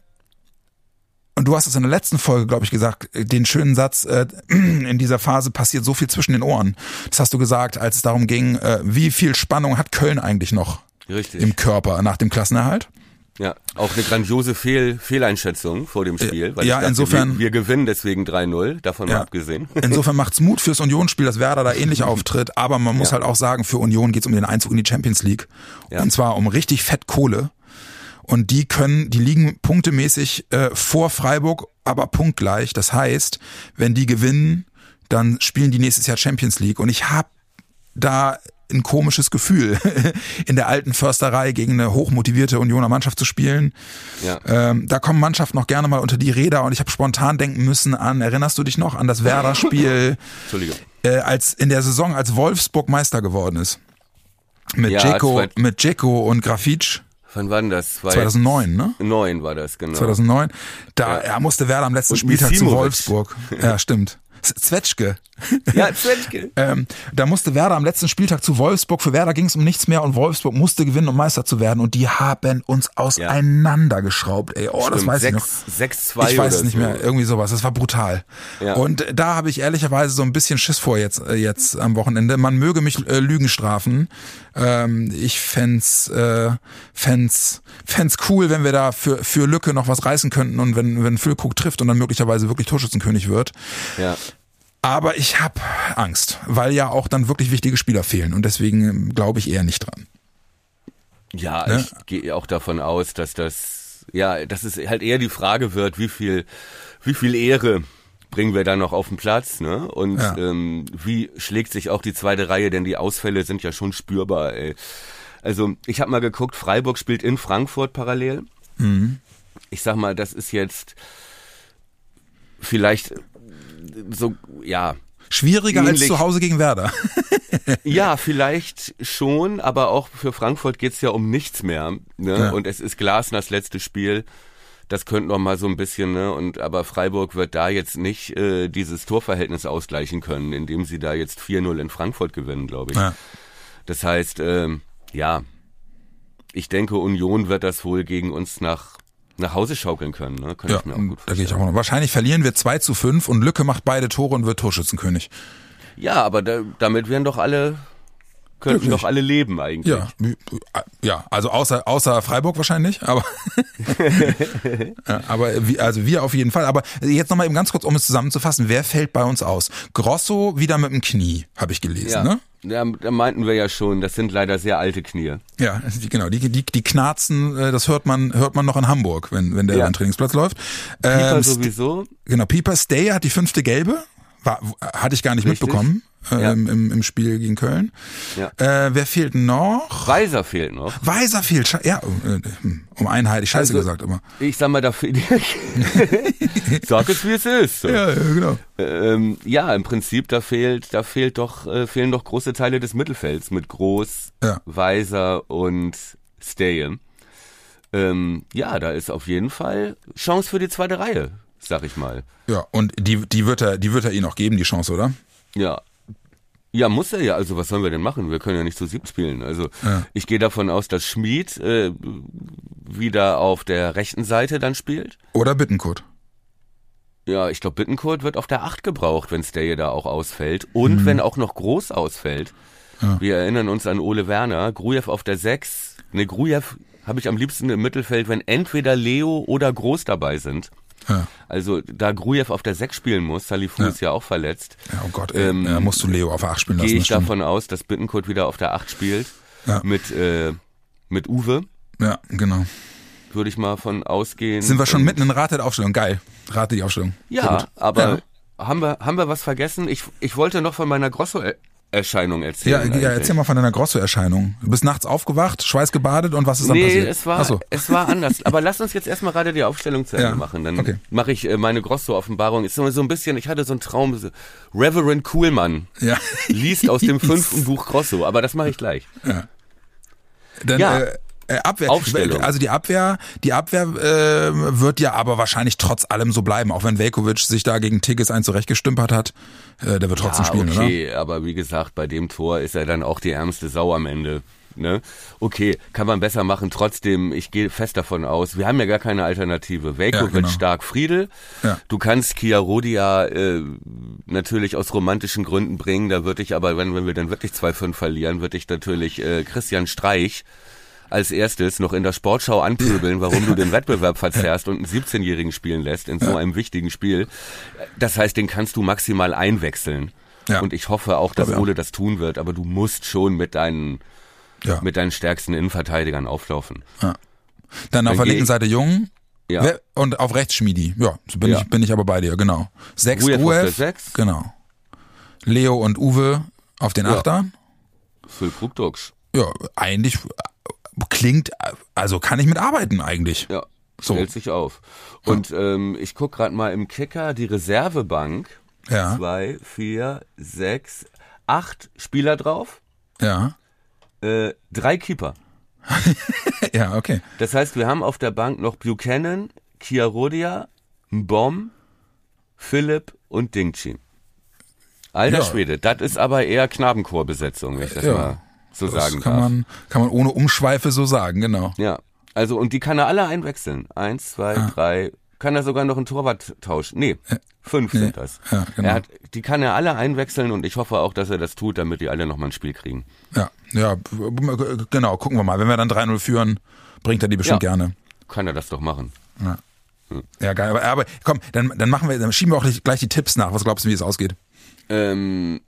und du hast es in der letzten Folge, glaube ich, gesagt, äh, den schönen Satz, äh, in dieser Phase passiert so viel zwischen den Ohren. Das hast du gesagt, als es darum ging, äh, wie viel Spannung hat Köln eigentlich noch Richtig. im Körper nach dem Klassenerhalt? Ja, auch eine grandiose Fehl Fehleinschätzung vor dem Spiel. Weil ja, ich dachte, insofern- Wir, wir gewinnen deswegen 3-0, davon mal Ja. abgesehen. Insofern macht's Mut fürs Unionsspiel, dass Werder da ähnlich auftritt. Aber man muss Ja. halt auch sagen, für Union geht's um den Einzug in die Champions League. Ja. Und zwar um richtig fett Kohle. Und die können, die liegen punktemäßig äh, vor Freiburg, aber punktgleich. Das heißt, wenn die gewinnen, dann spielen die nächstes Jahr Champions League. Und ich habe da ein komisches Gefühl, in der alten Försterei gegen eine hochmotivierte Unioner Mannschaft zu spielen. Ja. Ähm, da kommen Mannschaften noch gerne mal unter die Räder und ich habe spontan denken müssen an, erinnerst du dich noch an das Werder-Spiel, äh, als in der Saison, als Wolfsburg Meister geworden ist? Mit Ja, Dzeko, zweit- mit Dzeko und Grafitsch, Wann war denn das? War 2009, ne? 9 war das, genau. 2009. Da Ja. er musste Werder am letzten Spieltag zu. Wolfsburg. Ja, stimmt. Z- Zwetschge. Ja, Zwetschge. Ähm, da musste Werder am letzten Spieltag zu Wolfsburg. Für Werder ging es um nichts mehr und Wolfsburg musste gewinnen, um Meister zu werden. Und die haben uns auseinandergeschraubt. Ey, oh, das Stimmt, weiß ich noch. 6, 6-2 Ich weiß nicht so. mehr. Irgendwie sowas. Das war brutal. Ja. Und da habe ich ehrlicherweise so ein bisschen Schiss vor jetzt, äh, jetzt am Wochenende. Man möge mich äh, Lügen strafen. Ähm, ich fänd's, äh, fänd's, fänd's cool, wenn wir da für, für Lücke noch was reißen könnten und wenn, wenn Füllkrug trifft und dann möglicherweise wirklich Torschützenkönig wird. Ja. Aber ich habe Angst, weil ja auch dann wirklich wichtige Spieler fehlen und deswegen ähm, glaube ich eher nicht dran. Ja, Ne? ich gehe auch davon aus, dass das, ja, dass es halt eher die Frage wird, wie viel, wie viel Ehre bringen wir da noch auf den Platz, ne? Und Ja. ähm, wie schlägt sich auch die zweite Reihe, denn die Ausfälle sind ja schon spürbar, ey. Also, ich habe mal geguckt, Freiburg spielt in Frankfurt parallel. Mhm. Ich sag mal, das ist jetzt vielleicht so, ja, Schwieriger als Ähnlich. zu Hause gegen Werder. Ja, vielleicht schon, aber auch für Frankfurt geht's ja um nichts mehr. Ne? Ja. Und es ist Glasners letztes Spiel. Das könnte noch mal so ein bisschen, ne? Und aber Freiburg wird da jetzt nicht äh, dieses Torverhältnis ausgleichen können, indem sie da jetzt 4-0 in Frankfurt gewinnen, glaube ich. Ja. Das heißt, ähm, ja, ich denke, Union wird das wohl gegen uns nach nach Hause schaukeln können. Ne? Könnte Ja, ich mir auch gut da gehe ich vorstellen. auch noch. Wahrscheinlich verlieren wir 2 zu 5 und Lücke macht beide Tore und wird Torschützenkönig. Ja, aber da, damit wären doch alle, könnten Glücklich. doch alle leben eigentlich. Ja, ja, also außer außer Freiburg wahrscheinlich, aber aber wie, also wir auf jeden Fall. Aber jetzt noch mal eben ganz kurz, um es zusammenzufassen, wer fällt bei uns aus? Grosso wieder mit dem Knie, habe ich gelesen, Ja. ne? Ja, da meinten wir ja schon, das sind leider sehr alte Knie. Ja, die, genau, die, die, die knarzen, äh, das hört man, hört man noch in Hamburg, wenn, wenn der Ja. über den Trainingsplatz läuft. Pieper Ähm, sowieso. Genau, Pieper Stay hat die fünfte gelbe. War, hatte ich gar nicht Richtig. mitbekommen äh, Ja. im, im, im Spiel gegen Köln. Ja. Äh, wer fehlt noch? Weiser fehlt noch. Weiser fehlt. Ja, äh, um einen hätte ich Scheiße Also- gesagt immer. Ich sag mal, da fehlt. Sag es, wie es ist. Ja, ja, genau. Ähm, ja, im Prinzip, da fehlt, da fehlt doch, äh, fehlen doch große Teile des Mittelfelds mit Groß, Ja. Weiser und Stay. Ähm, ja, da ist auf jeden Fall Chance für die zweite Reihe, sag ich mal. Ja, und die, die wird er, die wird er ihnen auch geben, die Chance, oder? Ja. Ja, muss er ja. Also was sollen wir denn machen? Wir können ja nicht zu siebt spielen. Also Ja. ich gehe davon aus, dass Schmid äh, wieder auf der rechten Seite dann spielt. Oder Bittenkurt. Ja, ich glaube, Bittencourt wird auf der 8 gebraucht, wenn Stay da auch ausfällt. Und wenn auch noch Groß ausfällt. Mhm. Ja. Wir erinnern uns an Ole Werner. Grujew auf der 6. Ne, Grujew habe ich am liebsten im Mittelfeld, wenn entweder Leo oder Groß dabei sind. Ja. Also da Grujew auf der 6 spielen muss, Salifu Ja. ist ja auch verletzt, ja oh Gott, ey, Ähm, ja, musst du Leo auf 8 spielen lassen. gehe ich davon aus, dass Bittencourt wieder auf der 8 spielt. Mit, äh, mit Uwe, Ja, genau. würde ich mal von ausgehen. Sind wir schon Und- mitten in Rate der Aufstellung? Geil. Rate die Aufstellung. Ja, aber haben wir haben wir was vergessen? Ich ich wollte noch von meiner Grosso-Erscheinung Ja, erzählen. ja, eigentlich. erzähl mal von deiner Grosso-Erscheinung. Du bist nachts aufgewacht, schweißgebadet und was ist dann Nee, passiert? es war so. es war anders. Aber lass uns jetzt erstmal gerade die Aufstellung zu Ende Ja, machen. Dann okay. mache ich äh, meine Grosso-Offenbarung. Ist so so ein bisschen. Ich hatte so einen Traum. So, Reverend Kuhlmann Ja. liest aus dem fünften Buch Grosso. Aber das mache ich gleich. Dann, Ja. äh, äh, Abwehr. Aufstellung. Also die Abwehr, die Abwehr äh, wird ja aber wahrscheinlich trotz allem so bleiben, auch wenn Velkovic sich da gegen Tigges ein zurechtgestümpert hat. Äh, der wird trotzdem Ja, spielen, oder? okay, aber wie gesagt, bei dem Tor ist er dann auch die ärmste Sau am Ende. Ne? Okay, kann man besser machen. Trotzdem, ich gehe fest davon aus, wir haben ja gar keine Alternative. Velkovic genau. stark Friedel. Ja. Du kannst Kia Rodia äh, natürlich aus romantischen Gründen bringen. Da würde ich aber, wenn, wenn wir dann wirklich 2-5 verlieren, würde ich natürlich äh, Christian Streich als erstes noch in der Sportschau anpöbeln, warum du den Wettbewerb verzerrst und einen 17-Jährigen spielen lässt in so einem wichtigen Spiel. Das heißt, den kannst du maximal einwechseln. Ja. Und ich hoffe auch, dass. Ole das tun wird, aber du musst schon mit deinen, Ja. mit deinen stärksten Innenverteidigern auflaufen. Dann auf Dann der linken Seite Jung. Ja. Und auf rechts Schmiedi. Ja, bin, Ja. ich, bin ich aber bei dir, genau. Sechs der Gruev. Sechs. Genau. Leo und Uwe auf den Ja. Achter. Phil Krugdux. Ja, eigentlich klingt, also kann ich mitarbeiten eigentlich. Ja, So. stellt sich auf. Und ähm, ich guck gerade mal im Kicker die Reservebank. Ja. Zwei, vier, sechs, acht Spieler drauf, Ja. äh, drei Keeper. Ja, okay. Das heißt, wir haben auf der Bank noch Buchanan, Chiarodia, Mbom, Philipp und Dingchi. Alter Ja. Schwede, das ist aber eher Knabenchorbesetzung, wenn ich das Ja. mal so Das sagen kann darf. man, kann man ohne Umschweife so sagen, genau. Ja, also und die kann er alle einwechseln. Eins, zwei, Ah. drei. Kann er sogar noch einen Torwart tauschen? Nee, fünf sind das. ja, genau. er hat, die kann er alle einwechseln und ich hoffe auch, dass er das tut, damit die alle nochmal ein Spiel kriegen. Ja, ja, genau, gucken wir mal. Wenn wir dann 3-0 führen, bringt er die bestimmt Ja. gerne. Kann er das doch machen. Ja, geil. Aber, aber komm, dann, dann machen wir, dann schieben wir auch gleich- gleich die Tipps nach. Was glaubst du, wie es ausgeht? Ähm,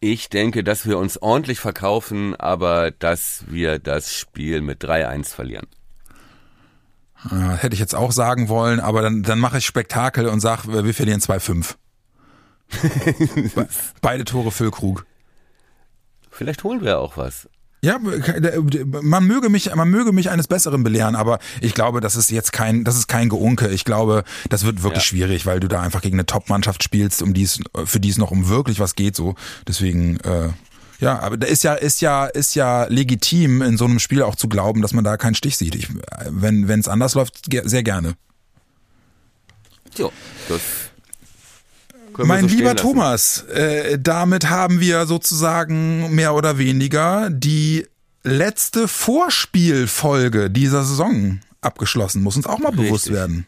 ich denke, dass wir uns ordentlich verkaufen, aber dass wir das Spiel mit 3-1 verlieren. Hätte ich jetzt auch sagen wollen, aber dann, dann mache ich Spektakel und sag, wir verlieren 2-5. Be- Beide Tore Füllkrug. Vielleicht holen wir auch was. Ja, man möge mich, man möge mich eines Besseren belehren, aber ich glaube, das ist jetzt kein, das ist kein Geunke. Ich glaube, das wird wirklich Ja. schwierig, weil du da einfach gegen eine Top-Mannschaft spielst, um die es, für die es noch um wirklich was geht, so. Deswegen, äh, ja, aber da ist ja, ist ja, ist ja legitim in so einem Spiel auch zu glauben, dass man da keinen Stich sieht. Ich, wenn, wenn es anders läuft, sehr gerne. Jo, das Mein so lieber. Thomas, äh, damit haben wir sozusagen mehr oder weniger die letzte Vorspielfolge dieser Saison abgeschlossen, muss uns auch mal Richtig. bewusst werden.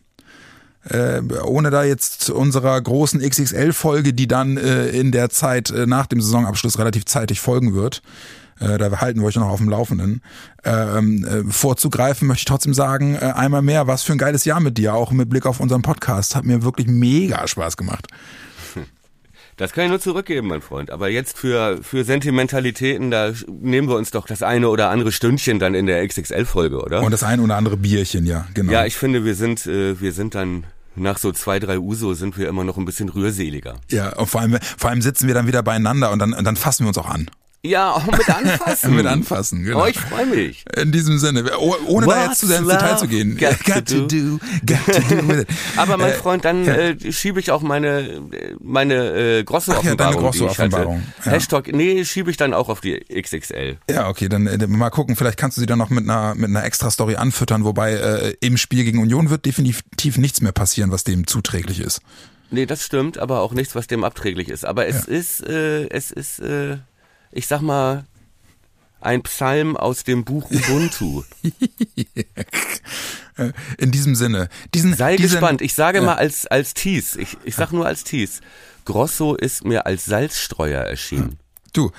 Äh, ohne da jetzt unserer großen XXL-Folge, die dann äh, in der Zeit äh, nach dem Saisonabschluss relativ zeitig folgen wird, äh, da halten wir euch noch auf dem Laufenden, ähm, äh, vorzugreifen, möchte ich trotzdem sagen, äh, einmal mehr, was für ein geiles Jahr mit dir, auch mit Blick auf unseren Podcast. Hat mir wirklich mega Spaß gemacht. Das kann ich nur zurückgeben, mein Freund. Aber jetzt für, für Sentimentalitäten, da nehmen wir uns doch das eine oder andere Stündchen dann in der XXL-Folge, oder? Und das eine oder andere Bierchen, ja, genau. Ja, ich finde, wir sind, äh, wir sind dann nach so zwei, drei Uso sind wir immer noch ein bisschen rührseliger. Ja, und vor allem, vor allem sitzen wir dann wieder beieinander und dann, dann fassen wir uns auch an. Ja, auch mit anfassen. mit anfassen, genau. Oh, ich freue mich. In diesem Sinne, oh, ohne What's da jetzt zu sehr ins Detail zu gehen. Got, got to, do, got to do with it. Aber mein äh, Freund, dann ja. äh, schiebe ich auch meine meine äh, Grosso-Offenbarung, ja, Grosso -Offenbarung. Ja. Hashtag, nee, schiebe ich dann auch auf die XXL. Ja, okay, dann äh, mal gucken, vielleicht kannst du sie dann noch mit einer mit einer Extra-Story anfüttern, wobei äh, im Spiel gegen Union wird definitiv nichts mehr passieren, was dem zuträglich ist. Nee, das stimmt, aber auch nichts, was dem abträglich ist. Aber es ist, äh, es ist, äh, ich sag mal, ein Psalm aus dem Buch Ubuntu. In diesem Sinne. Diesen, Sei diesen, gespannt. Ich sage ja. mal als, als Tease. Ich, ich sag nur als Tease. Grosso ist mir als Salzstreuer erschienen. Du,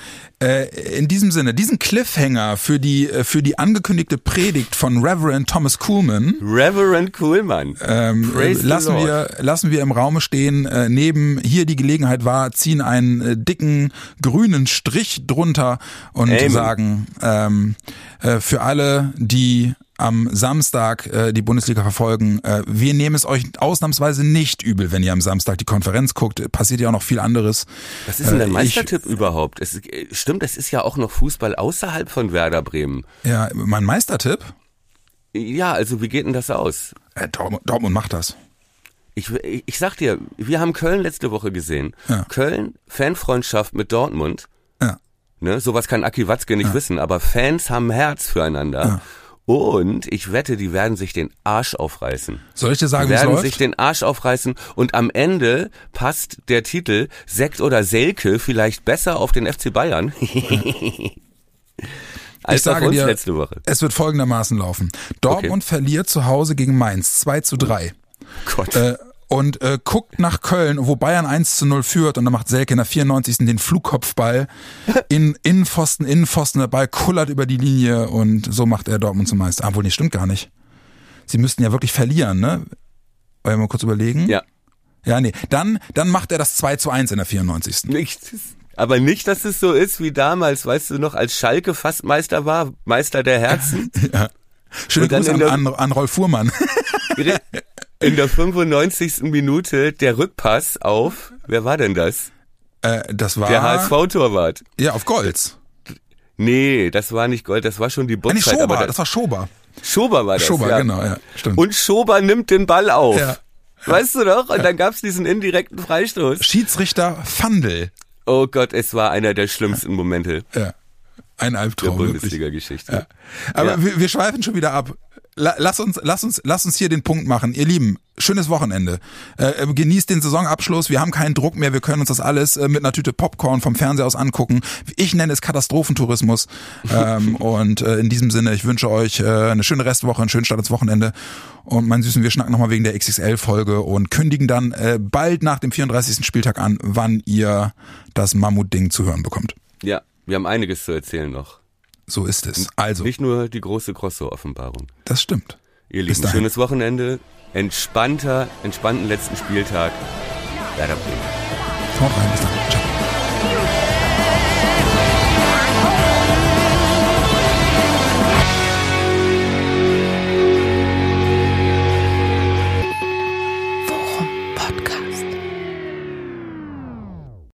äh, in diesem Sinne, diesen Cliffhanger für die äh, für die angekündigte Predigt von Reverend Thomas Kuhlman. Reverend Kuhlman. Ähm, lassen wir lassen wir im Raume stehen. Äh, neben hier die Gelegenheit war, ziehen einen äh, dicken grünen Strich drunter und Amen. sagen ähm, äh, für alle, die am Samstag äh, die Bundesliga verfolgen. Äh, wir nehmen es euch ausnahmsweise nicht übel, wenn ihr am Samstag die Konferenz guckt. Passiert ja auch noch viel anderes. Was ist denn der äh, Meistertipp ich, überhaupt? Es, äh, stimmt, es ist ja auch noch Fußball außerhalb von Werder Bremen. Ja, mein Meistertipp? Ja, also wie geht denn das aus? Äh, Dortmund, Dortmund macht das. Ich, ich, ich sag dir, wir haben Köln letzte Woche gesehen. Ja. Köln, Fanfreundschaft mit Dortmund. Ja. Ne, sowas kann Aki Watzke nicht ja. wissen, aber Fans haben Herz füreinander. Ja. Und ich wette, die werden sich den Arsch aufreißen. Soll ich dir sagen, wie es läuft? werden sich den Arsch aufreißen und am Ende passt der Titel Sekt oder Selke vielleicht besser auf den FC Bayern. Als ich sage dir, letzte Woche. es wird folgendermaßen laufen. Dortmund okay. verliert zu Hause gegen Mainz 2 zu 3. Gott. Äh, und äh, guckt nach Köln, wo Bayern 1 zu 0 führt und dann macht Selke in der 94. den Flugkopfball in Innenpfosten, Innenpfosten, der Ball kullert über die Linie und so macht er Dortmund zum Meister. Obwohl, nee, stimmt gar nicht. Sie müssten ja wirklich verlieren, ne? Wollen wir mal kurz überlegen? Ja. Ja, nee. Dann, dann macht er das 2 zu 1 in der 94. Nichts. Aber nicht, dass es so ist wie damals, weißt du noch, als Schalke fast Meister war, Meister der Herzen. ja. Schöne Grüße an, an, an Rolf Fuhrmann. In der 95. Minute der Rückpass auf, wer war denn das? Äh, das war der HSV-Torwart. Ja, auf Golds. Nee, das war nicht Gold, das war schon die Botzeit. Nee, Schober, das, das war Schober. Schober war das, Schober, ja. genau, ja, stimmt. Und Schober nimmt den Ball auf. Ja. Weißt du doch? Und dann gab's diesen indirekten Freistoß. Schiedsrichter Fandel. Oh Gott, es war einer der schlimmsten Momente. Ja. Ein Albtraum. Der Bundesliga-Geschichte. Ja. Aber ja. Wir, wir schweifen schon wieder ab lass uns, lass uns, lass uns hier den Punkt machen. Ihr Lieben, schönes Wochenende. Äh, äh, genießt den Saisonabschluss. Wir haben keinen Druck mehr. Wir können uns das alles äh, mit einer Tüte Popcorn vom Fernseher aus angucken. Ich nenne es Katastrophentourismus. ähm, und äh, in diesem Sinne, ich wünsche euch äh, eine schöne Restwoche, einen schönen Start ins Wochenende. Und mein Süßen, wir schnacken nochmal wegen der XXL-Folge und kündigen dann äh, bald nach dem 34. Spieltag an, wann ihr das Mammut-Ding zu hören bekommt. Ja, wir haben einiges zu erzählen noch. So ist es. Also. Nicht nur die große Grosso-Offenbarung. Das stimmt. Ihr Lieben, schönes Wochenende, entspannter, entspannten letzten Spieltag. Werder Bremen. Haut rein, bis dann. Ciao.